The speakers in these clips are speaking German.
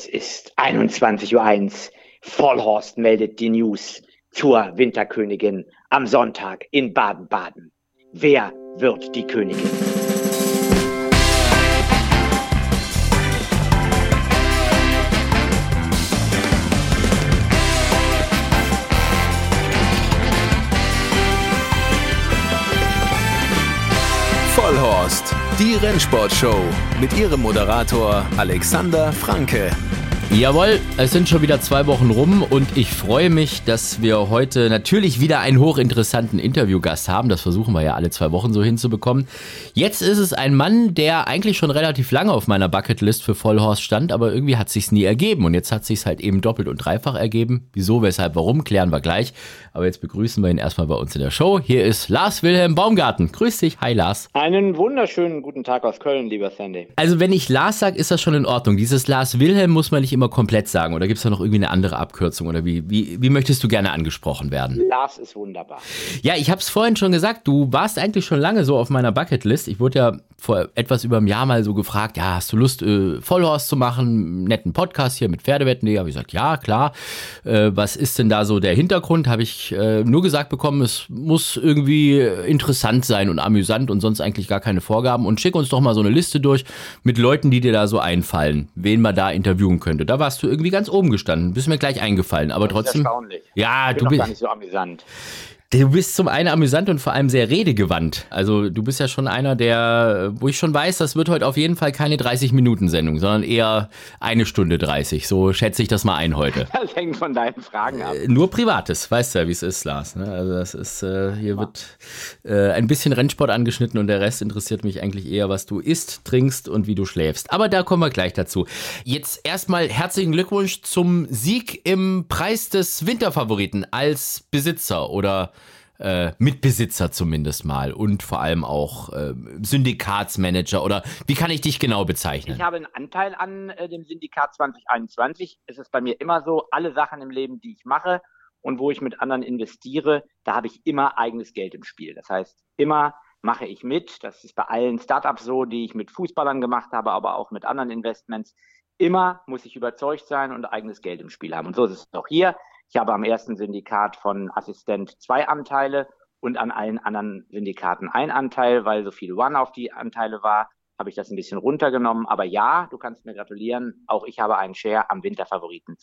Es ist 21.01 Uhr. Vollhorst meldet die News zur Winterkönigin am Sonntag in Baden-Baden. Wer wird die Königin? Vollhorst, die Rennsportshow mit ihrem Moderator Alexander Franke. Jawohl, es sind schon wieder zwei Wochen rum und ich freue mich, dass wir heute natürlich wieder einen hochinteressanten Interviewgast haben. Das versuchen wir ja alle zwei Wochen so hinzubekommen. Jetzt ist es ein Mann, der eigentlich schon relativ lange auf meiner Bucketlist für Vollhorst stand, aber irgendwie hat sich's nie ergeben und jetzt hat sich's halt eben doppelt und dreifach ergeben. Wieso, weshalb, warum, klären wir gleich. Aber jetzt begrüßen wir ihn erstmal bei uns in der Show. Hier ist Lars Wilhelm Baumgarten. Grüß dich. Hi Lars. Einen wunderschönen guten Tag aus Köln, lieber Sandy. Also wenn ich Lars sage, ist das schon in Ordnung. Dieses Lars Wilhelm muss man nicht immer komplett sagen oder gibt es da noch irgendwie eine andere Abkürzung oder wie, wie, wie möchtest du gerne angesprochen werden? Lars ist wunderbar. Ja, ich habe es vorhin schon gesagt, du warst eigentlich schon lange so auf meiner Bucketlist. Ich wurde ja vor etwas über einem Jahr mal so gefragt, ja, hast du Lust, äh, Vollhorst zu machen, netten Podcast hier mit Pferdewetten? Nee, habe ich gesagt, ja, klar. Äh, was ist denn da so der Hintergrund? Habe ich äh, nur gesagt bekommen, es muss irgendwie interessant sein und amüsant und sonst eigentlich gar keine Vorgaben. Und schick uns doch mal so eine Liste durch mit Leuten, die dir da so einfallen, wen man da interviewen könnte. Da warst du irgendwie ganz oben gestanden, bist mir gleich eingefallen, aber Das trotzdem. Ist erstaunlich. Ja, Ich bin du bist. gar nicht so amüsant. Du bist zum einen amüsant und vor allem sehr redegewandt. Also du bist ja schon einer, der, wo ich schon weiß, das wird heute auf jeden Fall keine 30-Minuten-Sendung, sondern eher eine Stunde 30. So schätze ich das mal ein heute. Das hängt von deinen Fragen ab. Äh, Nur Privates, weißt du ja, wie es ist, Lars. Ne? Also das ist, äh, hier wird äh, ein bisschen Rennsport angeschnitten und der Rest interessiert mich eigentlich eher, was du isst, trinkst und wie du schläfst. Aber da kommen wir gleich dazu. Jetzt erstmal herzlichen Glückwunsch zum Sieg im Preis des Winterfavoriten als Besitzer oder äh, Mitbesitzer zumindest mal und vor allem auch äh, Syndikatsmanager oder wie kann ich dich genau bezeichnen? Ich habe einen Anteil an äh, dem Syndikat 2021. Es ist bei mir immer so, alle Sachen im Leben, die ich mache und wo ich mit anderen investiere, da habe ich immer eigenes Geld im Spiel. Das heißt, immer mache ich mit. Das ist bei allen Startups so, die ich mit Fußballern gemacht habe, aber auch mit anderen Investments. Immer muss ich überzeugt sein und eigenes Geld im Spiel haben. Und so ist es auch hier. Ich habe am ersten Syndikat von Assistent zwei Anteile und an allen anderen Syndikaten ein Anteil, weil so viel One auf die Anteile war, habe ich das ein bisschen runtergenommen. Aber ja, du kannst mir gratulieren. Auch ich habe einen Share am Winterfavoriten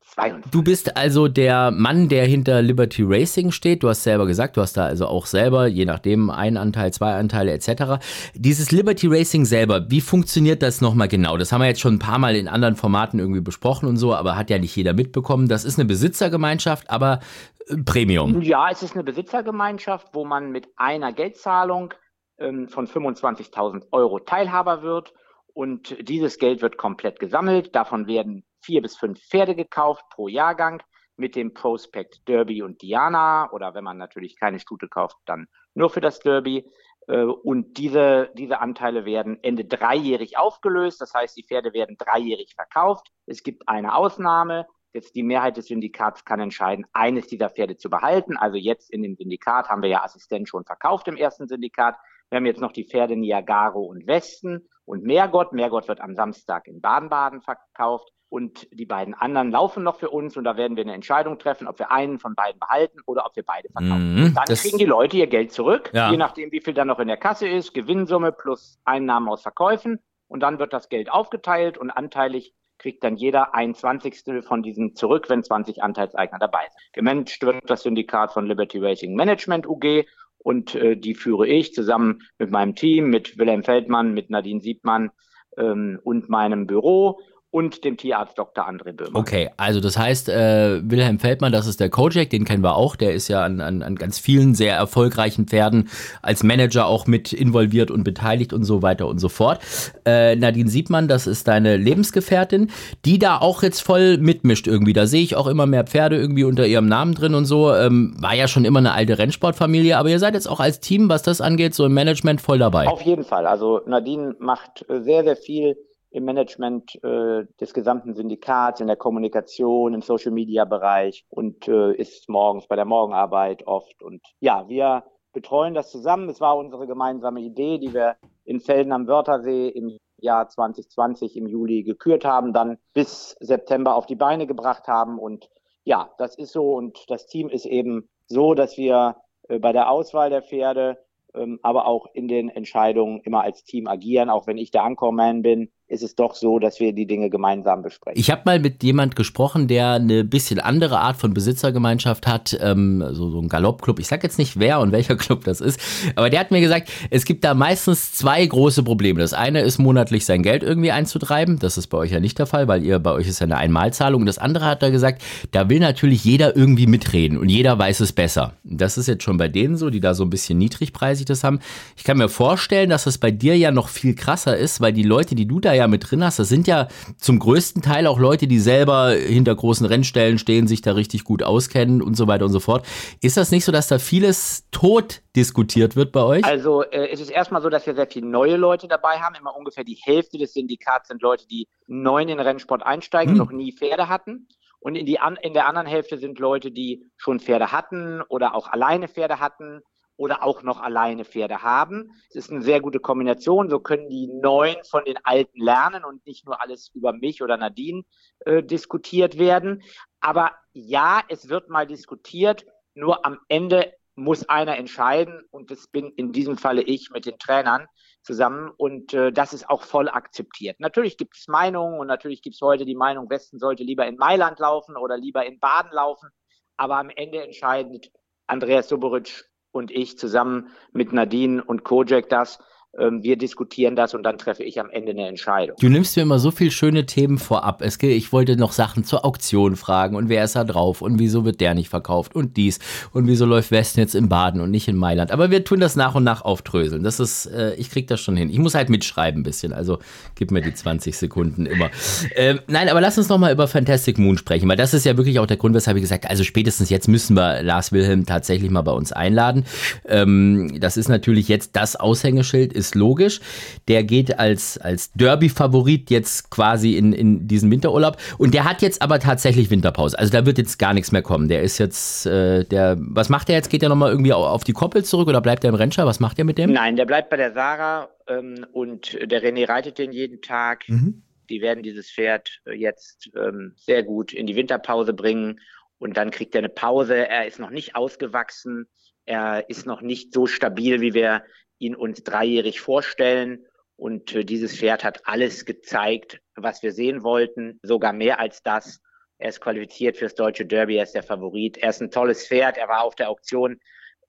2022. Du bist also der Mann, der hinter Liberty Racing steht. Du hast selber gesagt, du hast da also auch selber, je nachdem, ein Anteil, zwei Anteile etc. Dieses Liberty Racing selber, wie funktioniert das nochmal genau? Das haben wir jetzt schon ein paar Mal in anderen Formaten irgendwie besprochen und so, aber hat ja nicht jeder mitbekommen. Das ist eine Besitzergemeinschaft, aber äh, Premium. Ja, es ist eine Besitzergemeinschaft, wo man mit einer Geldzahlung ähm, von 25.000 Euro Teilhaber wird. Und dieses Geld wird komplett gesammelt. Davon werden vier bis fünf Pferde gekauft pro Jahrgang mit dem Prospect Derby und Diana. Oder wenn man natürlich keine Stute kauft, dann nur für das Derby. Äh, Und diese, diese Anteile werden Ende dreijährig aufgelöst. Das heißt, die Pferde werden dreijährig verkauft. Es gibt eine Ausnahme. Jetzt die Mehrheit des Syndikats kann entscheiden, eines dieser Pferde zu behalten. Also jetzt in dem Syndikat haben wir ja Assistent schon verkauft im ersten Syndikat. Wir haben jetzt noch die Pferde Niagaro und Westen und Meergott. Meergott wird am Samstag in Baden-Baden verkauft. Und die beiden anderen laufen noch für uns und da werden wir eine Entscheidung treffen, ob wir einen von beiden behalten oder ob wir beide verkaufen. Mhm, Dann kriegen die Leute ihr Geld zurück, Ja. je nachdem, wie viel dann noch in der Kasse ist, Gewinnsumme plus Einnahmen aus Verkäufen. Und dann wird das Geld aufgeteilt und anteilig kriegt dann jeder ein Zwanzigstel von diesen zurück, wenn 20 Anteilseigner dabei sind. Gemanagt wird das Syndikat von Liberty Racing Management UG und äh, die führe ich zusammen mit meinem Team, mit Wilhelm Feldmann, mit Nadine Siebmann ähm, und meinem Büro und dem Tierarzt Dr. André Böhmer. Okay, also das heißt, äh, Wilhelm Feldmann, das ist der Kojak, den kennen wir auch, der ist ja an, an, an ganz vielen sehr erfolgreichen Pferden als Manager auch mit involviert und beteiligt und so weiter und so fort. Äh, Nadine Siebmann, das ist deine Lebensgefährtin, die da auch jetzt voll mitmischt irgendwie. Da sehe ich auch immer mehr Pferde irgendwie unter ihrem Namen drin und so. Ähm, war ja schon immer eine alte Rennsportfamilie, aber ihr seid jetzt auch als Team, was das angeht, so im Management voll dabei. Auf jeden Fall. Also Nadine macht sehr, sehr viel im Management äh, des gesamten Syndikats, in der Kommunikation, im Social-Media-Bereich und äh, ist morgens bei der Morgenarbeit oft. Und ja, wir betreuen das zusammen. Es war unsere gemeinsame Idee, die wir in Felden am Wörthersee im Jahr 2020 im Juli gekürt haben, dann bis September auf die Beine gebracht haben. Und ja, das ist so. Und das Team ist eben so, dass wir äh, bei der Auswahl der Pferde, ähm, aber auch in den Entscheidungen immer als Team agieren, auch wenn ich der Anchorman bin ist es doch so, dass wir die Dinge gemeinsam besprechen. Ich habe mal mit jemand gesprochen, der eine bisschen andere Art von Besitzergemeinschaft hat, ähm, so, so ein Galoppclub. Ich sage jetzt nicht wer und welcher Club das ist, aber der hat mir gesagt, es gibt da meistens zwei große Probleme. Das eine ist monatlich sein Geld irgendwie einzutreiben. Das ist bei euch ja nicht der Fall, weil ihr bei euch ist ja eine Einmalzahlung. Und das andere hat er gesagt, da will natürlich jeder irgendwie mitreden und jeder weiß es besser. Das ist jetzt schon bei denen so, die da so ein bisschen niedrigpreisig das haben. Ich kann mir vorstellen, dass das bei dir ja noch viel krasser ist, weil die Leute, die du da ja mit drin hast, das sind ja zum größten Teil auch Leute, die selber hinter großen Rennstellen stehen, sich da richtig gut auskennen und so weiter und so fort. Ist das nicht so, dass da vieles tot diskutiert wird bei euch? Also äh, es ist erstmal so, dass wir sehr viele neue Leute dabei haben. Immer ungefähr die Hälfte des Syndikats sind Leute, die neu in den Rennsport einsteigen, hm. noch nie Pferde hatten. Und in, die, in der anderen Hälfte sind Leute, die schon Pferde hatten oder auch alleine Pferde hatten oder auch noch alleine Pferde haben. Es ist eine sehr gute Kombination. So können die Neuen von den Alten lernen und nicht nur alles über mich oder Nadine äh, diskutiert werden. Aber ja, es wird mal diskutiert. Nur am Ende muss einer entscheiden und das bin in diesem Falle ich mit den Trainern zusammen und äh, das ist auch voll akzeptiert. Natürlich gibt es Meinungen und natürlich gibt es heute die Meinung, Westen sollte lieber in Mailand laufen oder lieber in Baden laufen, aber am Ende entscheidet Andreas Soboric und ich zusammen mit Nadine und Kojak das. Ähm, wir diskutieren das und dann treffe ich am Ende eine Entscheidung. Du nimmst mir immer so viele schöne Themen vorab. Es, ich wollte noch Sachen zur Auktion fragen und wer ist da drauf und wieso wird der nicht verkauft und dies und wieso läuft Westen jetzt in Baden und nicht in Mailand. Aber wir tun das nach und nach auftröseln. Das ist, äh, ich krieg das schon hin. Ich muss halt mitschreiben ein bisschen, also gib mir die 20 Sekunden immer. Ähm, nein, aber lass uns noch mal über Fantastic Moon sprechen, weil das ist ja wirklich auch der Grund, weshalb ich gesagt also spätestens jetzt müssen wir Lars Wilhelm tatsächlich mal bei uns einladen. Ähm, das ist natürlich jetzt das Aushängeschild ist logisch. Der geht als, als Derby-Favorit jetzt quasi in, in diesen Winterurlaub. Und der hat jetzt aber tatsächlich Winterpause. Also da wird jetzt gar nichts mehr kommen. Der ist jetzt, äh, der, was macht der jetzt? Geht er nochmal irgendwie auf die Koppel zurück oder bleibt er im Rennstall? Was macht er mit dem? Nein, der bleibt bei der Sarah ähm, und der René reitet den jeden Tag. Mhm. Die werden dieses Pferd jetzt ähm, sehr gut in die Winterpause bringen und dann kriegt er eine Pause. Er ist noch nicht ausgewachsen. Er ist noch nicht so stabil, wie wir ihn uns dreijährig vorstellen. Und äh, dieses Pferd hat alles gezeigt, was wir sehen wollten, sogar mehr als das. Er ist qualifiziert fürs deutsche Derby, er ist der Favorit. Er ist ein tolles Pferd. Er war auf der Auktion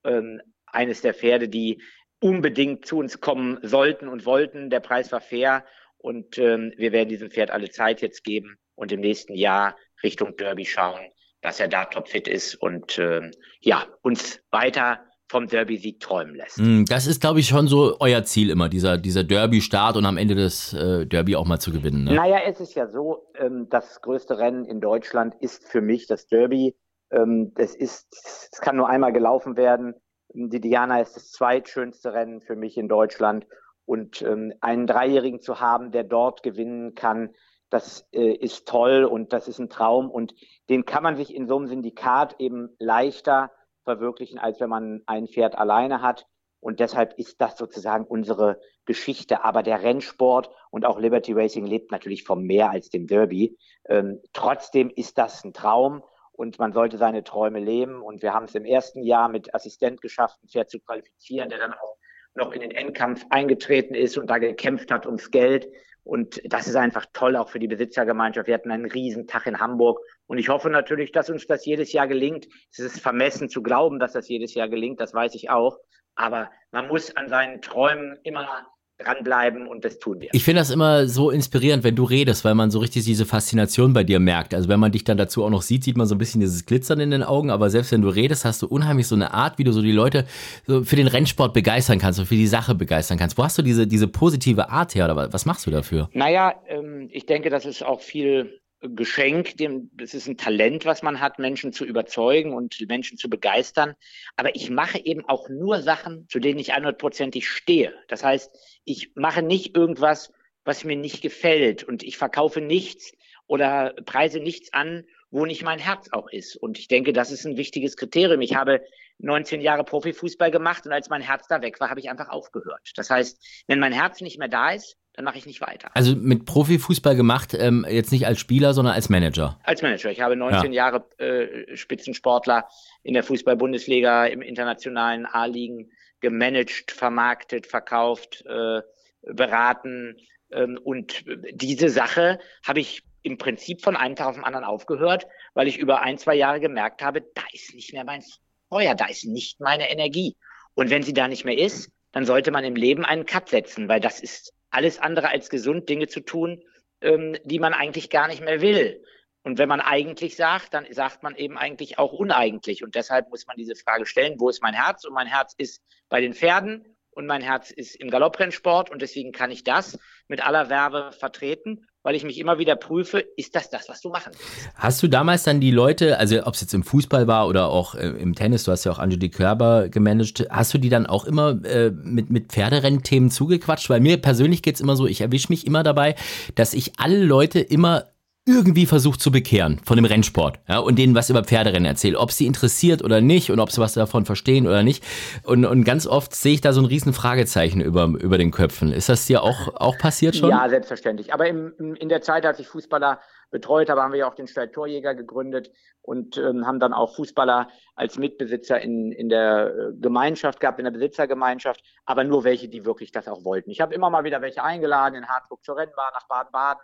ähm, eines der Pferde, die unbedingt zu uns kommen sollten und wollten. Der Preis war fair und ähm, wir werden diesem Pferd alle Zeit jetzt geben und im nächsten Jahr Richtung Derby schauen, dass er da topfit ist und ähm, ja, uns weiter vom Derby-Sieg träumen lässt. Mm, das ist, glaube ich, schon so euer Ziel immer, dieser, dieser Derby-Start und am Ende des äh, Derby auch mal zu gewinnen. Ne? Naja, es ist ja so, ähm, das größte Rennen in Deutschland ist für mich das Derby. Ähm, das ist, es kann nur einmal gelaufen werden. Die Diana ist das zweitschönste Rennen für mich in Deutschland. Und ähm, einen Dreijährigen zu haben, der dort gewinnen kann, das äh, ist toll und das ist ein Traum. Und den kann man sich in so einem Syndikat eben leichter verwirklichen, als wenn man ein Pferd alleine hat. Und deshalb ist das sozusagen unsere Geschichte. Aber der Rennsport und auch Liberty Racing lebt natürlich vom mehr als dem Derby. Ähm, trotzdem ist das ein Traum und man sollte seine Träume leben. Und wir haben es im ersten Jahr mit Assistent geschafft, ein Pferd zu qualifizieren, der dann auch noch in den Endkampf eingetreten ist und da gekämpft hat ums Geld. Und das ist einfach toll, auch für die Besitzergemeinschaft. Wir hatten einen riesen Tag in Hamburg. Und ich hoffe natürlich, dass uns das jedes Jahr gelingt. Es ist vermessen zu glauben, dass das jedes Jahr gelingt. Das weiß ich auch. Aber man muss an seinen Träumen immer dranbleiben und das tun wir. Ich finde das immer so inspirierend, wenn du redest, weil man so richtig diese Faszination bei dir merkt. Also wenn man dich dann dazu auch noch sieht, sieht man so ein bisschen dieses Glitzern in den Augen, aber selbst wenn du redest, hast du unheimlich so eine Art, wie du so die Leute so für den Rennsport begeistern kannst und für die Sache begeistern kannst. Wo hast du diese, diese positive Art her oder was machst du dafür? Naja, ähm, ich denke, das ist auch viel Geschenk, dem, das ist ein Talent, was man hat, Menschen zu überzeugen und Menschen zu begeistern. Aber ich mache eben auch nur Sachen, zu denen ich 100%ig stehe. Das heißt, ich mache nicht irgendwas, was mir nicht gefällt und ich verkaufe nichts oder preise nichts an, wo nicht mein Herz auch ist. Und ich denke, das ist ein wichtiges Kriterium. Ich habe 19 Jahre Profifußball gemacht und als mein Herz da weg war, habe ich einfach aufgehört. Das heißt, wenn mein Herz nicht mehr da ist, dann mache ich nicht weiter. Also mit Profifußball gemacht, ähm, jetzt nicht als Spieler, sondern als Manager. Als Manager. Ich habe 19 ja. Jahre äh, Spitzensportler in der Fußball-Bundesliga, im internationalen A-Ligen gemanagt, vermarktet, verkauft, äh, beraten. Ähm, und diese Sache habe ich im Prinzip von einem Tag auf den anderen aufgehört, weil ich über ein, zwei Jahre gemerkt habe, da ist nicht mehr mein Feuer, da ist nicht meine Energie. Und wenn sie da nicht mehr ist, dann sollte man im Leben einen Cut setzen, weil das ist alles andere als gesund, Dinge zu tun, ähm, die man eigentlich gar nicht mehr will. Und wenn man eigentlich sagt, dann sagt man eben eigentlich auch uneigentlich. Und deshalb muss man diese Frage stellen, wo ist mein Herz? Und mein Herz ist bei den Pferden und mein Herz ist im Galopprennsport und deswegen kann ich das mit aller Werbe vertreten, weil ich mich immer wieder prüfe, ist das das, was du machen willst? Hast du damals dann die Leute, also ob es jetzt im Fußball war oder auch äh, im Tennis, du hast ja auch Angeli Körber gemanagt, hast du die dann auch immer äh, mit, mit Pferderennthemen zugequatscht? Weil mir persönlich geht es immer so, ich erwische mich immer dabei, dass ich alle Leute immer irgendwie versucht zu bekehren von dem Rennsport ja, und denen was über Pferderennen erzählt, ob sie interessiert oder nicht und ob sie was davon verstehen oder nicht. Und, und ganz oft sehe ich da so ein riesen Fragezeichen über, über den Köpfen. Ist das dir auch, auch passiert schon? Ja, selbstverständlich. Aber im, in der Zeit, als ich Fußballer betreut habe, haben wir ja auch den Stall Torjäger gegründet und ähm, haben dann auch Fußballer als Mitbesitzer in, in der äh, Gemeinschaft gehabt, in der Besitzergemeinschaft, aber nur welche, die wirklich das auch wollten. Ich habe immer mal wieder welche eingeladen in Hartburg zur Rennbahn, nach Baden-Baden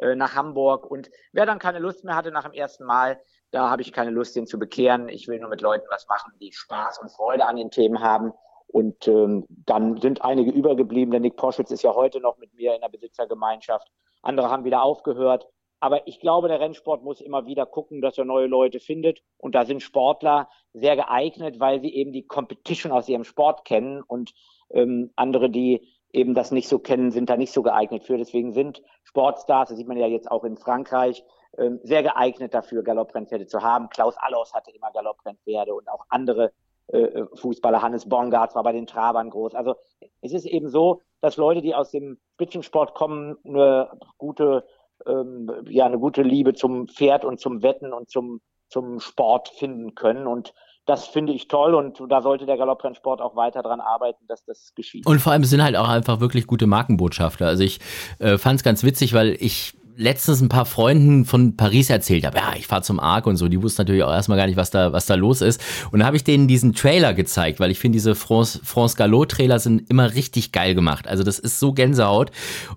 nach Hamburg. Und wer dann keine Lust mehr hatte nach dem ersten Mal, da habe ich keine Lust, den zu bekehren. Ich will nur mit Leuten was machen, die Spaß und Freude an den Themen haben. Und ähm, dann sind einige übergeblieben. Der Nick Poschwitz ist ja heute noch mit mir in der Besitzergemeinschaft. Andere haben wieder aufgehört. Aber ich glaube, der Rennsport muss immer wieder gucken, dass er neue Leute findet. Und da sind Sportler sehr geeignet, weil sie eben die Competition aus ihrem Sport kennen und ähm, andere, die eben das nicht so kennen, sind da nicht so geeignet für. Deswegen sind Sportstars, das sieht man ja jetzt auch in Frankreich, ähm, sehr geeignet dafür, Galopprennpferde zu haben. Klaus Allers hatte immer Galopprennpferde und auch andere äh, Fußballer. Hannes Bongard war bei den Trabern groß. Also es ist eben so, dass Leute, die aus dem Spitzensport kommen, eine gute, ähm, ja, eine gute Liebe zum Pferd und zum Wetten und zum, zum Sport finden können. Und das finde ich toll und da sollte der Galopprennsport auch weiter dran arbeiten, dass das geschieht. Und vor allem sind halt auch einfach wirklich gute Markenbotschafter. Also ich äh, fand es ganz witzig, weil ich letztens ein paar Freunden von Paris erzählt habe, ja, ich fahre zum Arc und so, die wussten natürlich auch erstmal gar nicht, was da, was da los ist. Und da habe ich denen diesen Trailer gezeigt, weil ich finde, diese France, France Gallo Trailer sind immer richtig geil gemacht. Also das ist so Gänsehaut.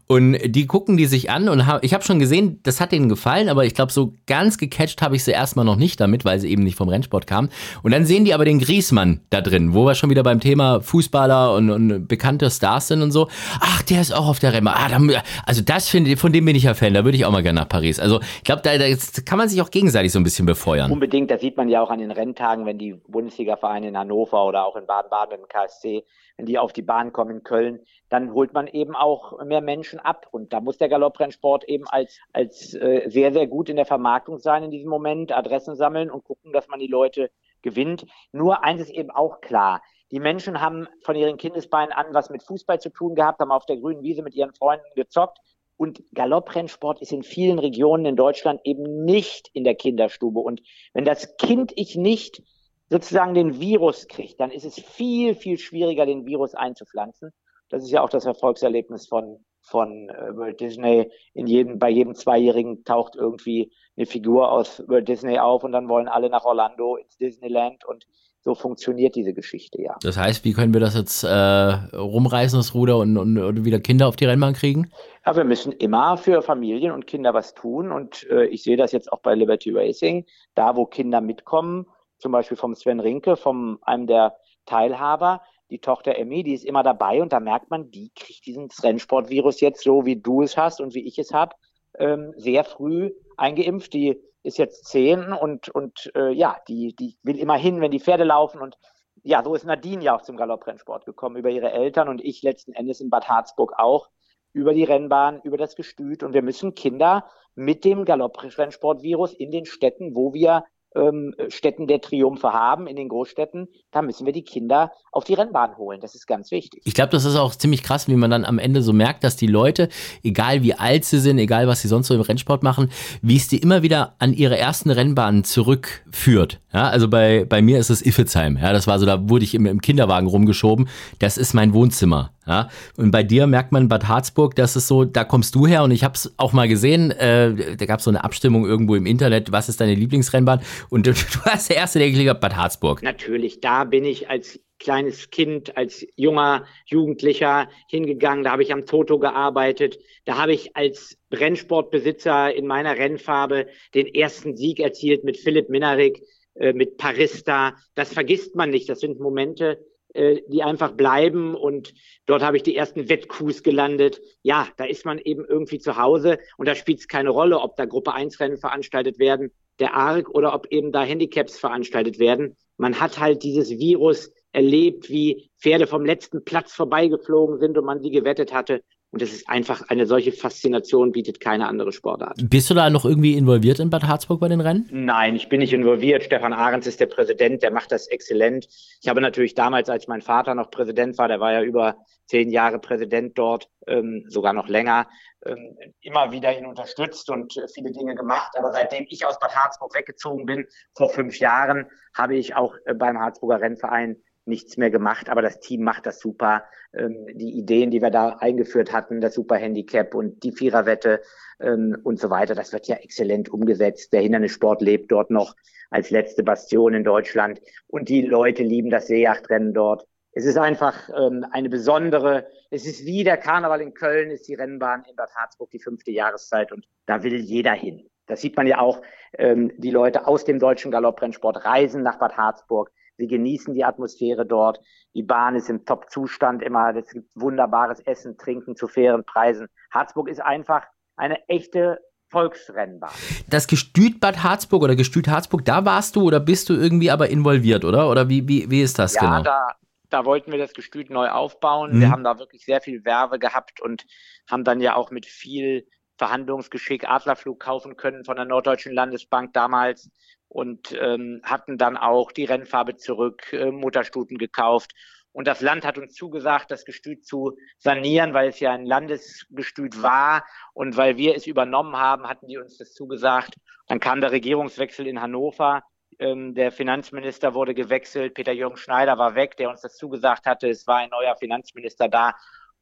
Und die gucken die sich an und hab, ich habe schon gesehen, das hat denen gefallen, aber ich glaube, so ganz gecatcht habe ich sie erstmal noch nicht damit, weil sie eben nicht vom Rennsport kamen. Und dann sehen die aber den Griesmann da drin, wo wir schon wieder beim Thema Fußballer und, und bekannte Stars sind und so. Ach, der ist auch auf der Rennbahn. Ah, also das finde ich, von dem bin ich ja Fan. Da würde ich auch mal gerne nach Paris. Also ich glaube, da, da kann man sich auch gegenseitig so ein bisschen befeuern. Unbedingt, das sieht man ja auch an den Renntagen, wenn die Bundesliga-Vereine in Hannover oder auch in Baden-Baden im KSC, wenn die auf die Bahn kommen in Köln, dann holt man eben auch mehr Menschen ab. Und da muss der Galopprennsport eben als, als äh, sehr, sehr gut in der Vermarktung sein in diesem Moment, Adressen sammeln und gucken, dass man die Leute gewinnt. Nur eins ist eben auch klar. Die Menschen haben von ihren Kindesbeinen an was mit Fußball zu tun gehabt, haben auf der grünen Wiese mit ihren Freunden gezockt und Galopprennsport ist in vielen Regionen in Deutschland eben nicht in der Kinderstube. Und wenn das Kind ich nicht sozusagen den Virus kriegt, dann ist es viel, viel schwieriger, den Virus einzupflanzen. Das ist ja auch das Erfolgserlebnis von, von äh, Walt Disney. In jedem, bei jedem Zweijährigen taucht irgendwie eine Figur aus Walt Disney auf und dann wollen alle nach Orlando ins Disneyland und so funktioniert diese Geschichte, ja. Das heißt, wie können wir das jetzt äh, rumreißen, das Ruder, und, und, und, wieder Kinder auf die Rennbahn kriegen? Ja, wir müssen immer für Familien und Kinder was tun. Und äh, ich sehe das jetzt auch bei Liberty Racing, da wo Kinder mitkommen, zum Beispiel vom Sven Rinke, vom einem der Teilhaber, die Tochter Emmy, die ist immer dabei und da merkt man, die kriegt diesen Rennsportvirus jetzt so, wie du es hast und wie ich es habe, ähm, sehr früh eingeimpft. Die ist jetzt zehn und, und äh, ja, die, die will immer hin, wenn die Pferde laufen. Und ja, so ist Nadine ja auch zum Galopprennsport gekommen, über ihre Eltern und ich letzten Endes in Bad Harzburg auch, über die Rennbahn, über das Gestüt. Und wir müssen Kinder mit dem Galopprennsportvirus in den Städten, wo wir ähm, Städten der Triumphe haben, in den Großstädten, da müssen wir die Kinder auf die Rennbahn holen. Das ist ganz wichtig. Ich glaube, das ist auch ziemlich krass, wie man dann am Ende so merkt, dass die Leute, egal wie alt sie sind, egal was sie sonst so im Rennsport machen, wie es die immer wieder an ihre ersten Rennbahnen zurückführt. Ja, also bei, bei mir ist es Iffezheim. Ja, das war so, da wurde ich im, im Kinderwagen rumgeschoben. Das ist mein Wohnzimmer. Ja, und bei dir merkt man Bad Harzburg, das ist so, da kommst du her und ich habe es auch mal gesehen, äh, da gab es so eine Abstimmung irgendwo im Internet, was ist deine Lieblingsrennbahn? Und du, warst der Erste, der geklickt hat, Bad Harzburg. Natürlich, da bin ich als kleines Kind, als junger Jugendlicher hingegangen. Da habe ich am Toto gearbeitet. Da habe ich als Rennsportbesitzer in meiner Rennfarbe den ersten Sieg erzielt mit Philipp Minarik, äh, mit Parista. Das vergisst man nicht. Das sind Momente, äh, die einfach bleiben. Und dort habe ich die ersten Wettkus gelandet. Ja, da ist man eben irgendwie zu Hause und da spielt es keine Rolle, ob da Gruppe 1 Rennen veranstaltet werden, der ARC oder ob eben da Handicaps veranstaltet werden. Man hat halt dieses Virus erlebt, wie Pferde vom letzten Platz vorbeigeflogen sind und man sie gewettet hatte. Und es ist einfach eine solche Faszination, bietet keine andere Sportart. Bist du da noch irgendwie involviert in Bad Harzburg bei den Rennen? Nein, ich bin nicht involviert. Stefan Ahrens ist der Präsident, der macht das exzellent. Ich habe natürlich damals, als mein Vater noch Präsident war, der war ja über zehn Jahre Präsident dort, ähm, sogar noch länger, ähm, immer wieder ihn unterstützt und äh, viele Dinge gemacht. Aber seitdem ich aus Bad Harzburg weggezogen bin, vor fünf Jahren, habe ich auch äh, beim Harzburger Rennverein nichts mehr gemacht, aber das Team macht das super. Ähm, die Ideen, die wir da eingeführt hatten, das Super Handicap und die Viererwette ähm, und so weiter, das wird ja exzellent umgesetzt. Der Hindernissport lebt dort noch als letzte Bastion in Deutschland und die Leute lieben das Seejachtrennen dort. Es ist einfach ähm, eine besondere, es ist wie der Karneval in Köln, ist die Rennbahn in Bad Harzburg die fünfte Jahreszeit und da will jeder hin. Das sieht man ja auch, ähm, die Leute aus dem deutschen Galopprennsport reisen nach Bad Harzburg, Sie genießen die Atmosphäre dort. Die Bahn ist im Top-Zustand immer. Es gibt wunderbares Essen, Trinken zu fairen Preisen. Harzburg ist einfach eine echte Volksrennbahn. Das Gestüt Bad Harzburg oder Gestüt Harzburg, da warst du oder bist du irgendwie aber involviert, oder? Oder wie, wie, wie ist das ja, genau? Da, da wollten wir das Gestüt neu aufbauen. Mhm. Wir haben da wirklich sehr viel Werbe gehabt und haben dann ja auch mit viel Verhandlungsgeschick Adlerflug kaufen können von der Norddeutschen Landesbank damals und ähm, hatten dann auch die Rennfarbe zurück, äh, Mutterstuten gekauft. Und das Land hat uns zugesagt, das Gestüt zu sanieren, weil es ja ein Landesgestüt war. Und weil wir es übernommen haben, hatten die uns das zugesagt. Dann kam der Regierungswechsel in Hannover. Ähm, der Finanzminister wurde gewechselt. Peter-Jürgen Schneider war weg, der uns das zugesagt hatte. Es war ein neuer Finanzminister da.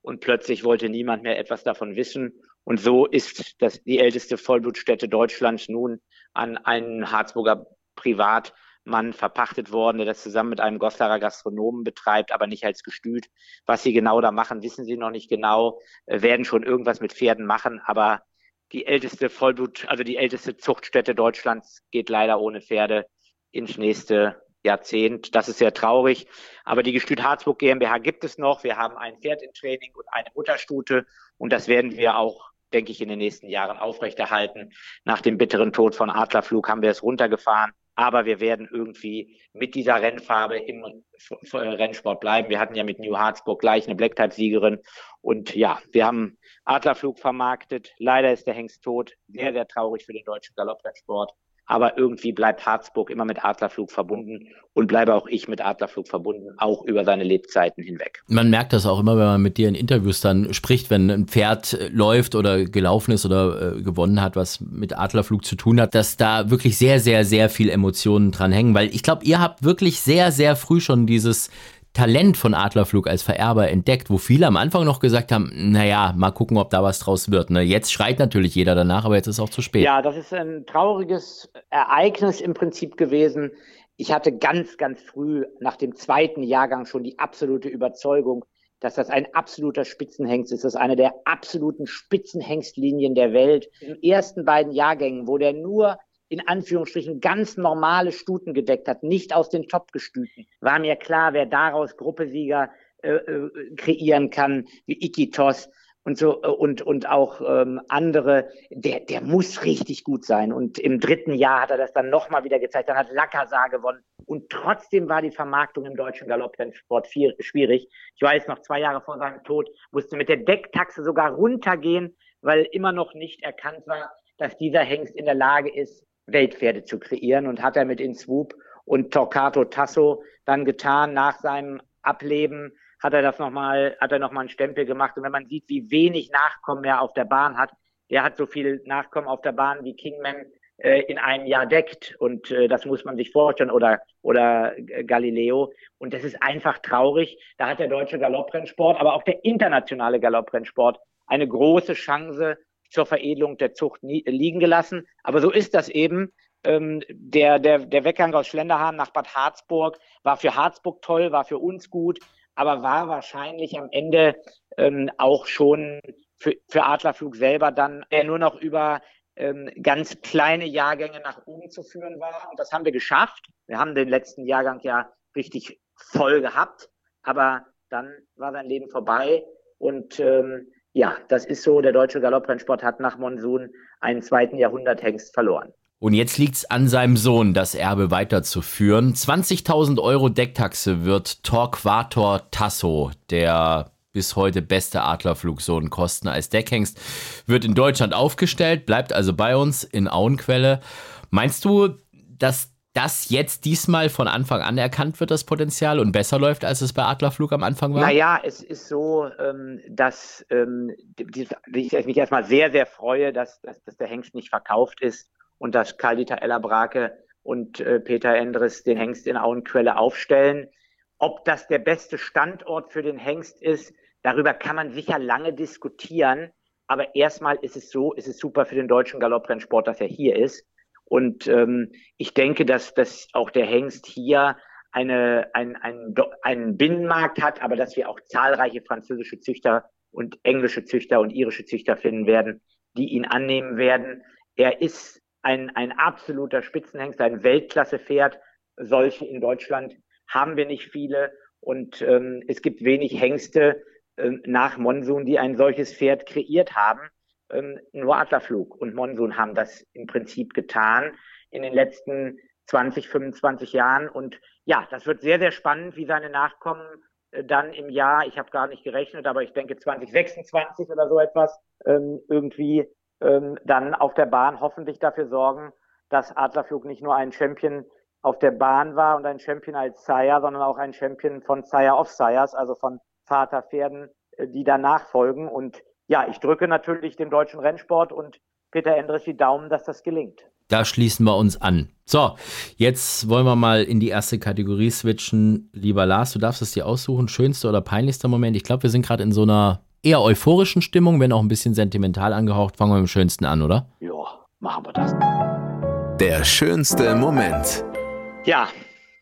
Und plötzlich wollte niemand mehr etwas davon wissen. Und so ist das die älteste Vollblutstätte Deutschlands nun an einen Harzburger Privatmann verpachtet worden, der das zusammen mit einem Goslarer Gastronomen betreibt, aber nicht als Gestüt. Was sie genau da machen, wissen sie noch nicht genau, äh, werden schon irgendwas mit Pferden machen, aber die älteste Vollblut, also die älteste Zuchtstätte Deutschlands geht leider ohne Pferde ins nächste Jahrzehnt. Das ist sehr traurig. Aber die Gestüt Harzburg GmbH gibt es noch. Wir haben ein Pferd in Training und eine Mutterstute. Und das werden wir auch denke ich, in den nächsten Jahren aufrechterhalten. Nach dem bitteren Tod von Adlerflug haben wir es runtergefahren. Aber wir werden irgendwie mit dieser Rennfarbe im Rennsport bleiben. Wir hatten ja mit New Harzburg gleich eine Black-Type-Siegerin. Und ja, wir haben Adlerflug vermarktet. Leider ist der Hengst tot. Sehr, sehr traurig für den deutschen Galopprennsport aber irgendwie bleibt Harzburg immer mit Adlerflug verbunden und bleibe auch ich mit Adlerflug verbunden, auch über seine Lebzeiten hinweg. Man merkt das auch immer, wenn man mit dir in Interviews dann spricht, wenn ein Pferd läuft oder gelaufen ist oder äh, gewonnen hat, was mit Adlerflug zu tun hat, dass da wirklich sehr, sehr, sehr viel Emotionen dran hängen, weil ich glaube, ihr habt wirklich sehr, sehr früh schon dieses Talent von Adlerflug als Vererber entdeckt, wo viele am Anfang noch gesagt haben, naja, mal gucken, ob da was draus wird. Ne? Jetzt schreit natürlich jeder danach, aber jetzt ist auch zu spät. Ja, das ist ein trauriges Ereignis im Prinzip gewesen. Ich hatte ganz, ganz früh nach dem zweiten Jahrgang schon die absolute Überzeugung, dass das ein absoluter Spitzenhengst ist. Das ist eine der absoluten Spitzenhengstlinien der Welt. In den ersten beiden Jahrgängen, wo der nur in Anführungsstrichen ganz normale Stuten gedeckt hat, nicht aus den Top-Gestüten, war mir klar, wer daraus Gruppesieger äh, äh, kreieren kann, wie Ikitos und so äh, und und auch ähm, andere, der der muss richtig gut sein. Und im dritten Jahr hat er das dann nochmal wieder gezeigt. Dann hat Lakassar gewonnen und trotzdem war die Vermarktung im deutschen Galopprennsport schwierig. Ich weiß noch zwei Jahre vor seinem Tod musste mit der Decktaxe sogar runtergehen, weil immer noch nicht erkannt war, dass dieser Hengst in der Lage ist, Weltpferde zu kreieren und hat er mit Inswoop und Torquato Tasso dann getan nach seinem Ableben hat er das nochmal, hat er nochmal einen Stempel gemacht. Und wenn man sieht, wie wenig Nachkommen er auf der Bahn hat, der hat so viel Nachkommen auf der Bahn wie Kingman äh, in einem Jahr deckt. Und äh, das muss man sich vorstellen. Oder, oder Galileo. Und das ist einfach traurig. Da hat der deutsche Galopprennsport, aber auch der internationale Galopprennsport eine große Chance zur Veredelung der Zucht nie, liegen gelassen. Aber so ist das eben. Ähm, der, der, der Weggang aus Schlenderhahn nach Bad Harzburg war für Harzburg toll, war für uns gut, aber war wahrscheinlich am Ende ähm, auch schon für, für Adlerflug selber dann der nur noch über ähm, ganz kleine Jahrgänge nach oben zu führen war. Und das haben wir geschafft. Wir haben den letzten Jahrgang ja richtig voll gehabt, aber dann war sein Leben vorbei. Und ähm, ja, das ist so, der deutsche Galopprennsport hat nach Monsun einen zweiten Jahrhunderthengst verloren. Und jetzt liegt es an seinem Sohn, das Erbe weiterzuführen. 20.000 Euro Decktaxe wird Torquator Tasso, der bis heute beste Adlerflugsohn kosten als Deckhengst, wird in Deutschland aufgestellt, bleibt also bei uns in Auenquelle. Meinst du, dass das jetzt diesmal von Anfang an erkannt wird, das Potenzial, und besser läuft, als es bei Adlerflug am Anfang war? Naja, es ist so, ähm, dass ähm, ich mich erstmal sehr, sehr freue, dass, dass, dass der Hengst nicht verkauft ist und dass Karl-Dieter Ellerbrake und äh, Peter Endres den Hengst in Auenquelle aufstellen. Ob das der beste Standort für den Hengst ist, darüber kann man sicher lange diskutieren. Aber erstmal ist es so, ist es super für den deutschen Galopprennsport, dass er hier ist. Und ähm, ich denke, dass, dass auch der Hengst hier eine, ein, ein, einen Binnenmarkt hat, aber dass wir auch zahlreiche französische Züchter und englische Züchter und irische Züchter finden werden, die ihn annehmen werden. Er ist ein, ein absoluter Spitzenhengst, ein Weltklasse-Pferd. Solche in Deutschland haben wir nicht viele. Und ähm, es gibt wenig Hengste äh, nach Monsun, die ein solches Pferd kreiert haben. Ähm, nur Adlerflug und Monsun haben das im Prinzip getan in den letzten 20, 25 Jahren. Und ja, das wird sehr, sehr spannend, wie seine Nachkommen äh, dann im Jahr, ich habe gar nicht gerechnet, aber ich denke 2026 oder so etwas, ähm, irgendwie ähm, dann auf der Bahn hoffentlich dafür sorgen, dass Adlerflug nicht nur ein Champion auf der Bahn war und ein Champion als Sire, sondern auch ein Champion von Sire of Sires, also von Vaterpferden, äh, die danach folgen. Und ja, ich drücke natürlich dem deutschen Rennsport und Peter Endres die Daumen, dass das gelingt. Da schließen wir uns an. So, jetzt wollen wir mal in die erste Kategorie switchen. Lieber Lars, du darfst es dir aussuchen, schönster oder peinlichster Moment. Ich glaube, wir sind gerade in so einer eher euphorischen Stimmung, wenn auch ein bisschen sentimental angehaucht. Fangen wir mit dem Schönsten an, oder? Ja, machen wir das. Der schönste Moment. Ja,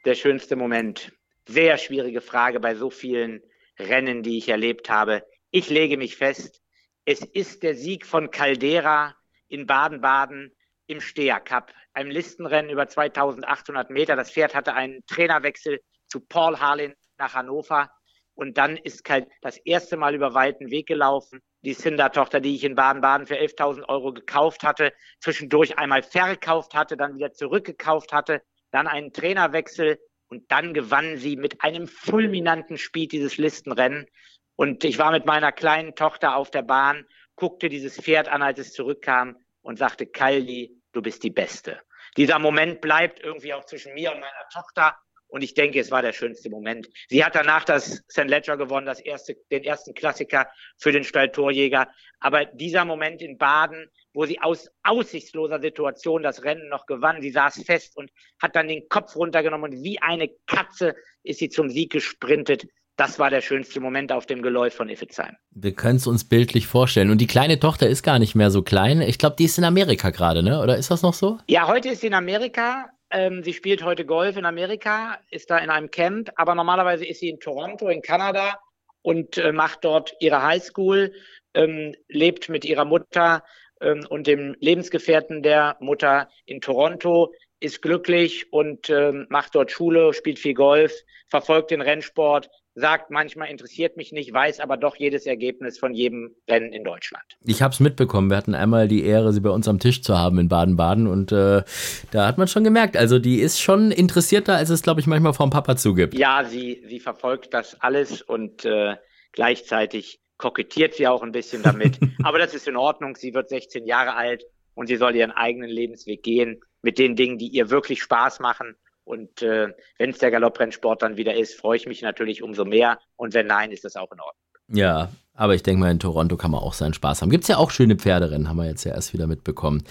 der schönste Moment. Sehr schwierige Frage bei so vielen Rennen, die ich erlebt habe. Ich lege mich fest, es ist der Sieg von Caldera in Baden-Baden im Steher Cup, einem Listenrennen über 2800 Meter. Das Pferd hatte einen Trainerwechsel zu Paul Harlin nach Hannover. Und dann ist Kalt das erste Mal über weiten Weg gelaufen. Die Cinder-Tochter, die ich in Baden-Baden für 11.000 Euro gekauft hatte, zwischendurch einmal verkauft hatte, dann wieder zurückgekauft hatte, dann einen Trainerwechsel und dann gewann sie mit einem fulminanten Speed dieses Listenrennen. Und ich war mit meiner kleinen Tochter auf der Bahn, guckte dieses Pferd an, als es zurückkam und sagte, Kaldi, du bist die Beste. Dieser Moment bleibt irgendwie auch zwischen mir und meiner Tochter. Und ich denke, es war der schönste Moment. Sie hat danach das St. Ledger gewonnen, das erste, den ersten Klassiker für den Stalltorjäger. Aber dieser Moment in Baden, wo sie aus aussichtsloser Situation das Rennen noch gewann, sie saß fest und hat dann den Kopf runtergenommen und wie eine Katze ist sie zum Sieg gesprintet. Das war der schönste Moment auf dem Geläuf von Iffezheim. Wir können es uns bildlich vorstellen. Und die kleine Tochter ist gar nicht mehr so klein. Ich glaube, die ist in Amerika gerade, ne? Oder ist das noch so? Ja, heute ist sie in Amerika. Ähm, sie spielt heute Golf in Amerika, ist da in einem Camp, aber normalerweise ist sie in Toronto, in Kanada und äh, macht dort ihre Highschool, ähm, lebt mit ihrer Mutter ähm, und dem Lebensgefährten der Mutter in Toronto, ist glücklich und ähm, macht dort Schule, spielt viel Golf, verfolgt den Rennsport, sagt manchmal interessiert mich nicht, weiß aber doch jedes Ergebnis von jedem Rennen in Deutschland. Ich habe es mitbekommen. Wir hatten einmal die Ehre, sie bei uns am Tisch zu haben in Baden-Baden und äh, da hat man schon gemerkt, also die ist schon interessierter, als es glaube ich manchmal vom Papa zugibt. Ja, sie sie verfolgt das alles und äh, gleichzeitig kokettiert sie auch ein bisschen damit. aber das ist in Ordnung. Sie wird 16 Jahre alt und sie soll ihren eigenen Lebensweg gehen mit den Dingen, die ihr wirklich Spaß machen. Und äh, wenn es der Galopprennsport dann wieder ist, freue ich mich natürlich umso mehr. Und wenn nein, ist das auch in Ordnung. Ja, aber ich denke mal, in Toronto kann man auch seinen Spaß haben. Gibt es ja auch schöne Pferderennen, haben wir jetzt ja erst wieder mitbekommen.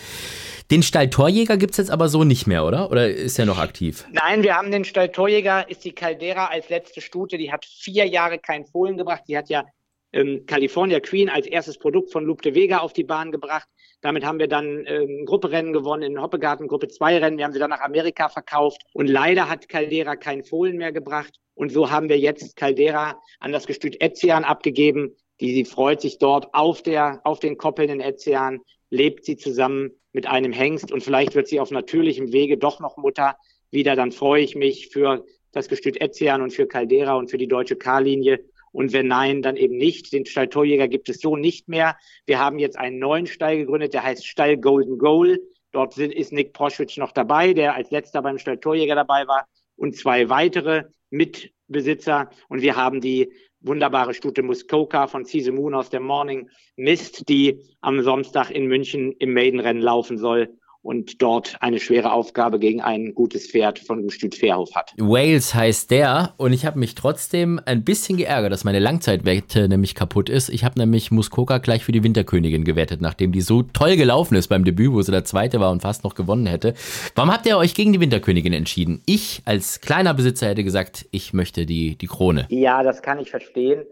Den Stall Torjäger gibt es jetzt aber so nicht mehr, oder? Oder ist er noch aktiv? Nein, wir haben den Stall Torjäger, ist die Caldera als letzte Stute. Die hat vier Jahre keinen Fohlen gebracht. Die hat ja ähm, California Queen als erstes Produkt von Loop de Vega auf die Bahn gebracht. Damit haben wir dann ähm, Grupperennen gewonnen in Hoppegarten, Gruppe 2 Rennen. Wir haben sie dann nach Amerika verkauft. Und leider hat Caldera keinen Fohlen mehr gebracht. Und so haben wir jetzt Caldera an das Gestüt Etzian abgegeben. Die, sie freut sich dort auf der, auf den Koppeln in Etzian, lebt sie zusammen mit einem Hengst und vielleicht wird sie auf natürlichem Wege doch noch Mutter wieder. Dann freue ich mich für das Gestüt Etzian und für Caldera und für die deutsche K-Linie und wenn nein, dann eben nicht. Den Stall Torjäger gibt es so nicht mehr. Wir haben jetzt einen neuen Stall gegründet, der heißt Stall Golden Goal. Dort ist Nick Proschwitz noch dabei, der als letzter beim Stall Torjäger dabei war und zwei weitere Mitbesitzer. Und wir haben die wunderbare Stute Muskoka von Cise Moon aus der Morning Mist, die am Samstag in München im Maidenrennen laufen soll und dort eine schwere Aufgabe gegen ein gutes Pferd von dem Stüt Fairhof hat. Wales heißt der und ich habe mich trotzdem ein bisschen geärgert, dass meine Langzeitwette nämlich kaputt ist. Ich habe nämlich Muskoka gleich für die Winterkönigin gewettet, nachdem die so toll gelaufen ist beim Debüt, wo sie der Zweite war und fast noch gewonnen hätte. Warum habt ihr euch gegen die Winterkönigin entschieden? Ich als kleiner Besitzer hätte gesagt, ich möchte die, die Krone. Ja, das kann ich verstehen.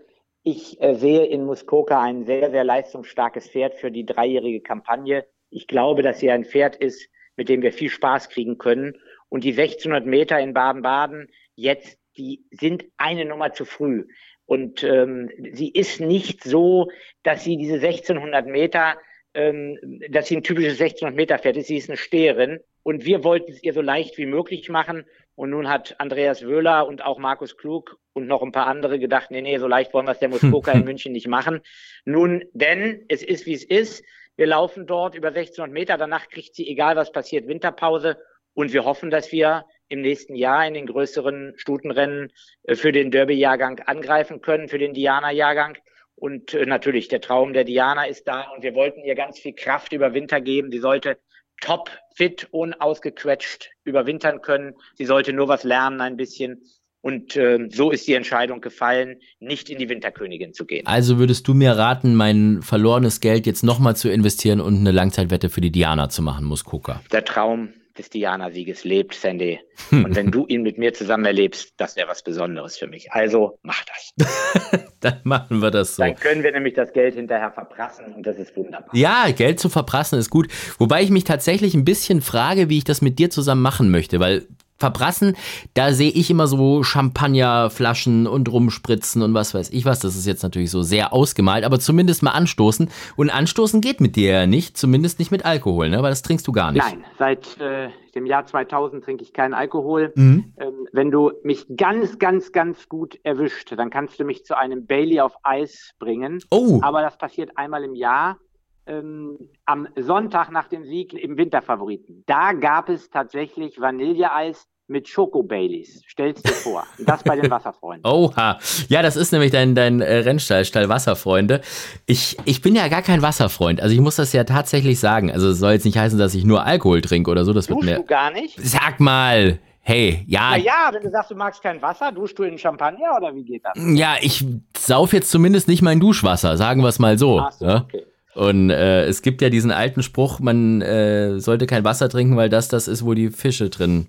Ich äh, sehe in Muskoka ein sehr, sehr leistungsstarkes Pferd für die dreijährige Kampagne ich glaube, dass sie ein Pferd ist, mit dem wir viel Spaß kriegen können. Und die 1600 Meter in Baden-Baden jetzt, die sind eine Nummer zu früh. Und ähm, sie ist nicht so, dass sie diese 1600 Meter, ähm, dass sie ein typisches 1600 Meter Pferd ist. Sie ist eine Steherin. Und wir wollten es ihr so leicht wie möglich machen. Und nun hat Andreas Wöhler und auch Markus Klug und noch ein paar andere gedacht, nee, nee, so leicht wollen wir es der Muskoka in München nicht machen. Nun, denn es ist, wie es ist. Wir laufen dort über 1600 Meter. Danach kriegt sie, egal was passiert, Winterpause. Und wir hoffen, dass wir im nächsten Jahr in den größeren Stutenrennen äh, für den Derby-Jahrgang angreifen können, für den Diana-Jahrgang. Und äh, natürlich, der Traum der Diana ist da und wir wollten ihr ganz viel Kraft über Winter geben. Sie sollte top fit, unausgequetscht überwintern können. Sie sollte nur was lernen ein bisschen. Und äh, so ist die Entscheidung gefallen, nicht in die Winterkönigin zu gehen. Also würdest du mir raten, mein verlorenes Geld jetzt nochmal zu investieren und eine Langzeitwette für die Diana zu machen, Muskoka? Der Traum des Diana-Sieges lebt, Sandy. Und wenn du ihn mit mir zusammen erlebst, das wäre was Besonderes für mich. Also mach das. Dann machen wir das so. Dann können wir nämlich das Geld hinterher verprassen und das ist wunderbar. Ja, Geld zu verprassen ist gut. Wobei ich mich tatsächlich ein bisschen frage, wie ich das mit dir zusammen machen möchte, weil verbrassen, da sehe ich immer so Champagnerflaschen und rumspritzen und was weiß ich was. Das ist jetzt natürlich so sehr ausgemalt, aber zumindest mal anstoßen. Und anstoßen geht mit dir ja nicht, zumindest nicht mit Alkohol, ne? Weil das trinkst du gar nicht. Nein, seit äh, dem Jahr 2000 trinke ich keinen Alkohol. Mhm. Ähm, wenn du mich ganz, ganz, ganz gut erwischt, dann kannst du mich zu einem Bailey auf Eis bringen. Oh. Aber das passiert einmal im Jahr. Ähm, am Sonntag nach dem Sieg im Winterfavoriten. Da gab es tatsächlich Vanilleeis mit Schoko Baileys. Stell's dir vor. Das bei den Wasserfreunden. Oha. Ja, das ist nämlich dein, dein äh, Rennstall, Stall Wasserfreunde. Ich, ich bin ja gar kein Wasserfreund. Also ich muss das ja tatsächlich sagen. Also es soll jetzt nicht heißen, dass ich nur Alkohol trinke oder so. Das Duschst wird mir. du gar nicht? Sag mal. Hey, ja. Na ja, wenn du sagst, du magst kein Wasser, duschst du in Champagner oder wie geht das? Ja, ich sauf jetzt zumindest nicht mein Duschwasser, sagen wir es mal so. Ach so, ja? okay. Und äh, es gibt ja diesen alten Spruch, man äh, sollte kein Wasser trinken, weil das das ist, wo die Fische drin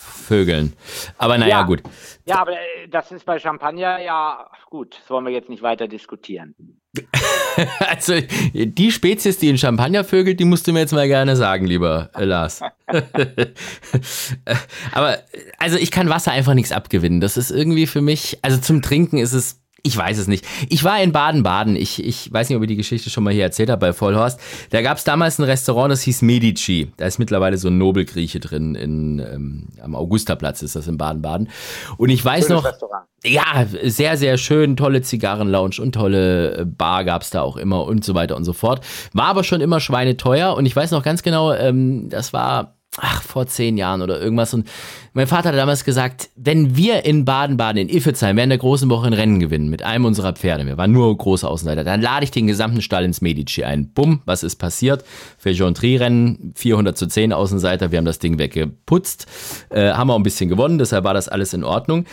Vögeln. Aber naja, ja. gut. Ja, aber äh, das ist bei Champagner ja gut. Das wollen wir jetzt nicht weiter diskutieren. also die Spezies, die in Champagner vögelt, die musst du mir jetzt mal gerne sagen, lieber äh, Lars. aber also ich kann Wasser einfach nichts abgewinnen. Das ist irgendwie für mich, also zum Trinken ist es ich weiß es nicht. Ich war in Baden-Baden. Ich, ich weiß nicht, ob ich die Geschichte schon mal hier erzählt habe bei Vollhorst. Da gab es damals ein Restaurant, das hieß Medici. Da ist mittlerweile so ein Nobelgrieche drin. In, ähm, am Augusterplatz ist das in Baden-Baden. Und ich weiß Schönes noch. Restaurant. Ja, sehr, sehr schön. Tolle Zigarrenlounge und tolle äh, Bar gab es da auch immer und so weiter und so fort. War aber schon immer schweineteuer. Und ich weiß noch ganz genau, ähm, das war ach, vor zehn Jahren oder irgendwas. Und mein Vater hat damals gesagt, wenn wir in Baden-Baden, in Iffezheim, während der großen Woche ein Rennen gewinnen mit einem unserer Pferde, wir waren nur große Außenseiter, dann lade ich den gesamten Stall ins Medici ein. Bumm, was ist passiert? Für Jean-Tri-Rennen 400 zu 10 Außenseiter, wir haben das Ding weggeputzt, äh, haben auch ein bisschen gewonnen, deshalb war das alles in Ordnung.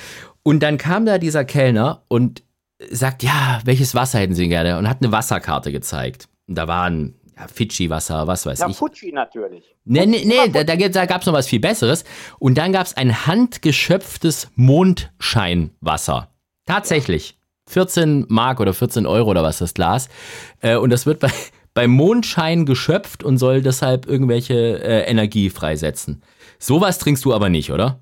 Und dann kam da dieser Kellner und sagt, ja, welches Wasser hätten Sie gerne? Und hat eine Wasserkarte gezeigt. Und da waren ja, Fidschi-Wasser, was weiß Ja, ich. Fuji natürlich. Nee, nee, nee da, da, da gab es noch was viel Besseres. Und dann gab es ein handgeschöpftes Mondscheinwasser. Tatsächlich. 14 Mark oder 14 Euro oder was das Glas. Äh, und das wird bei, bei Mondschein geschöpft und soll deshalb irgendwelche äh, Energie freisetzen. Sowas trinkst du aber nicht, oder?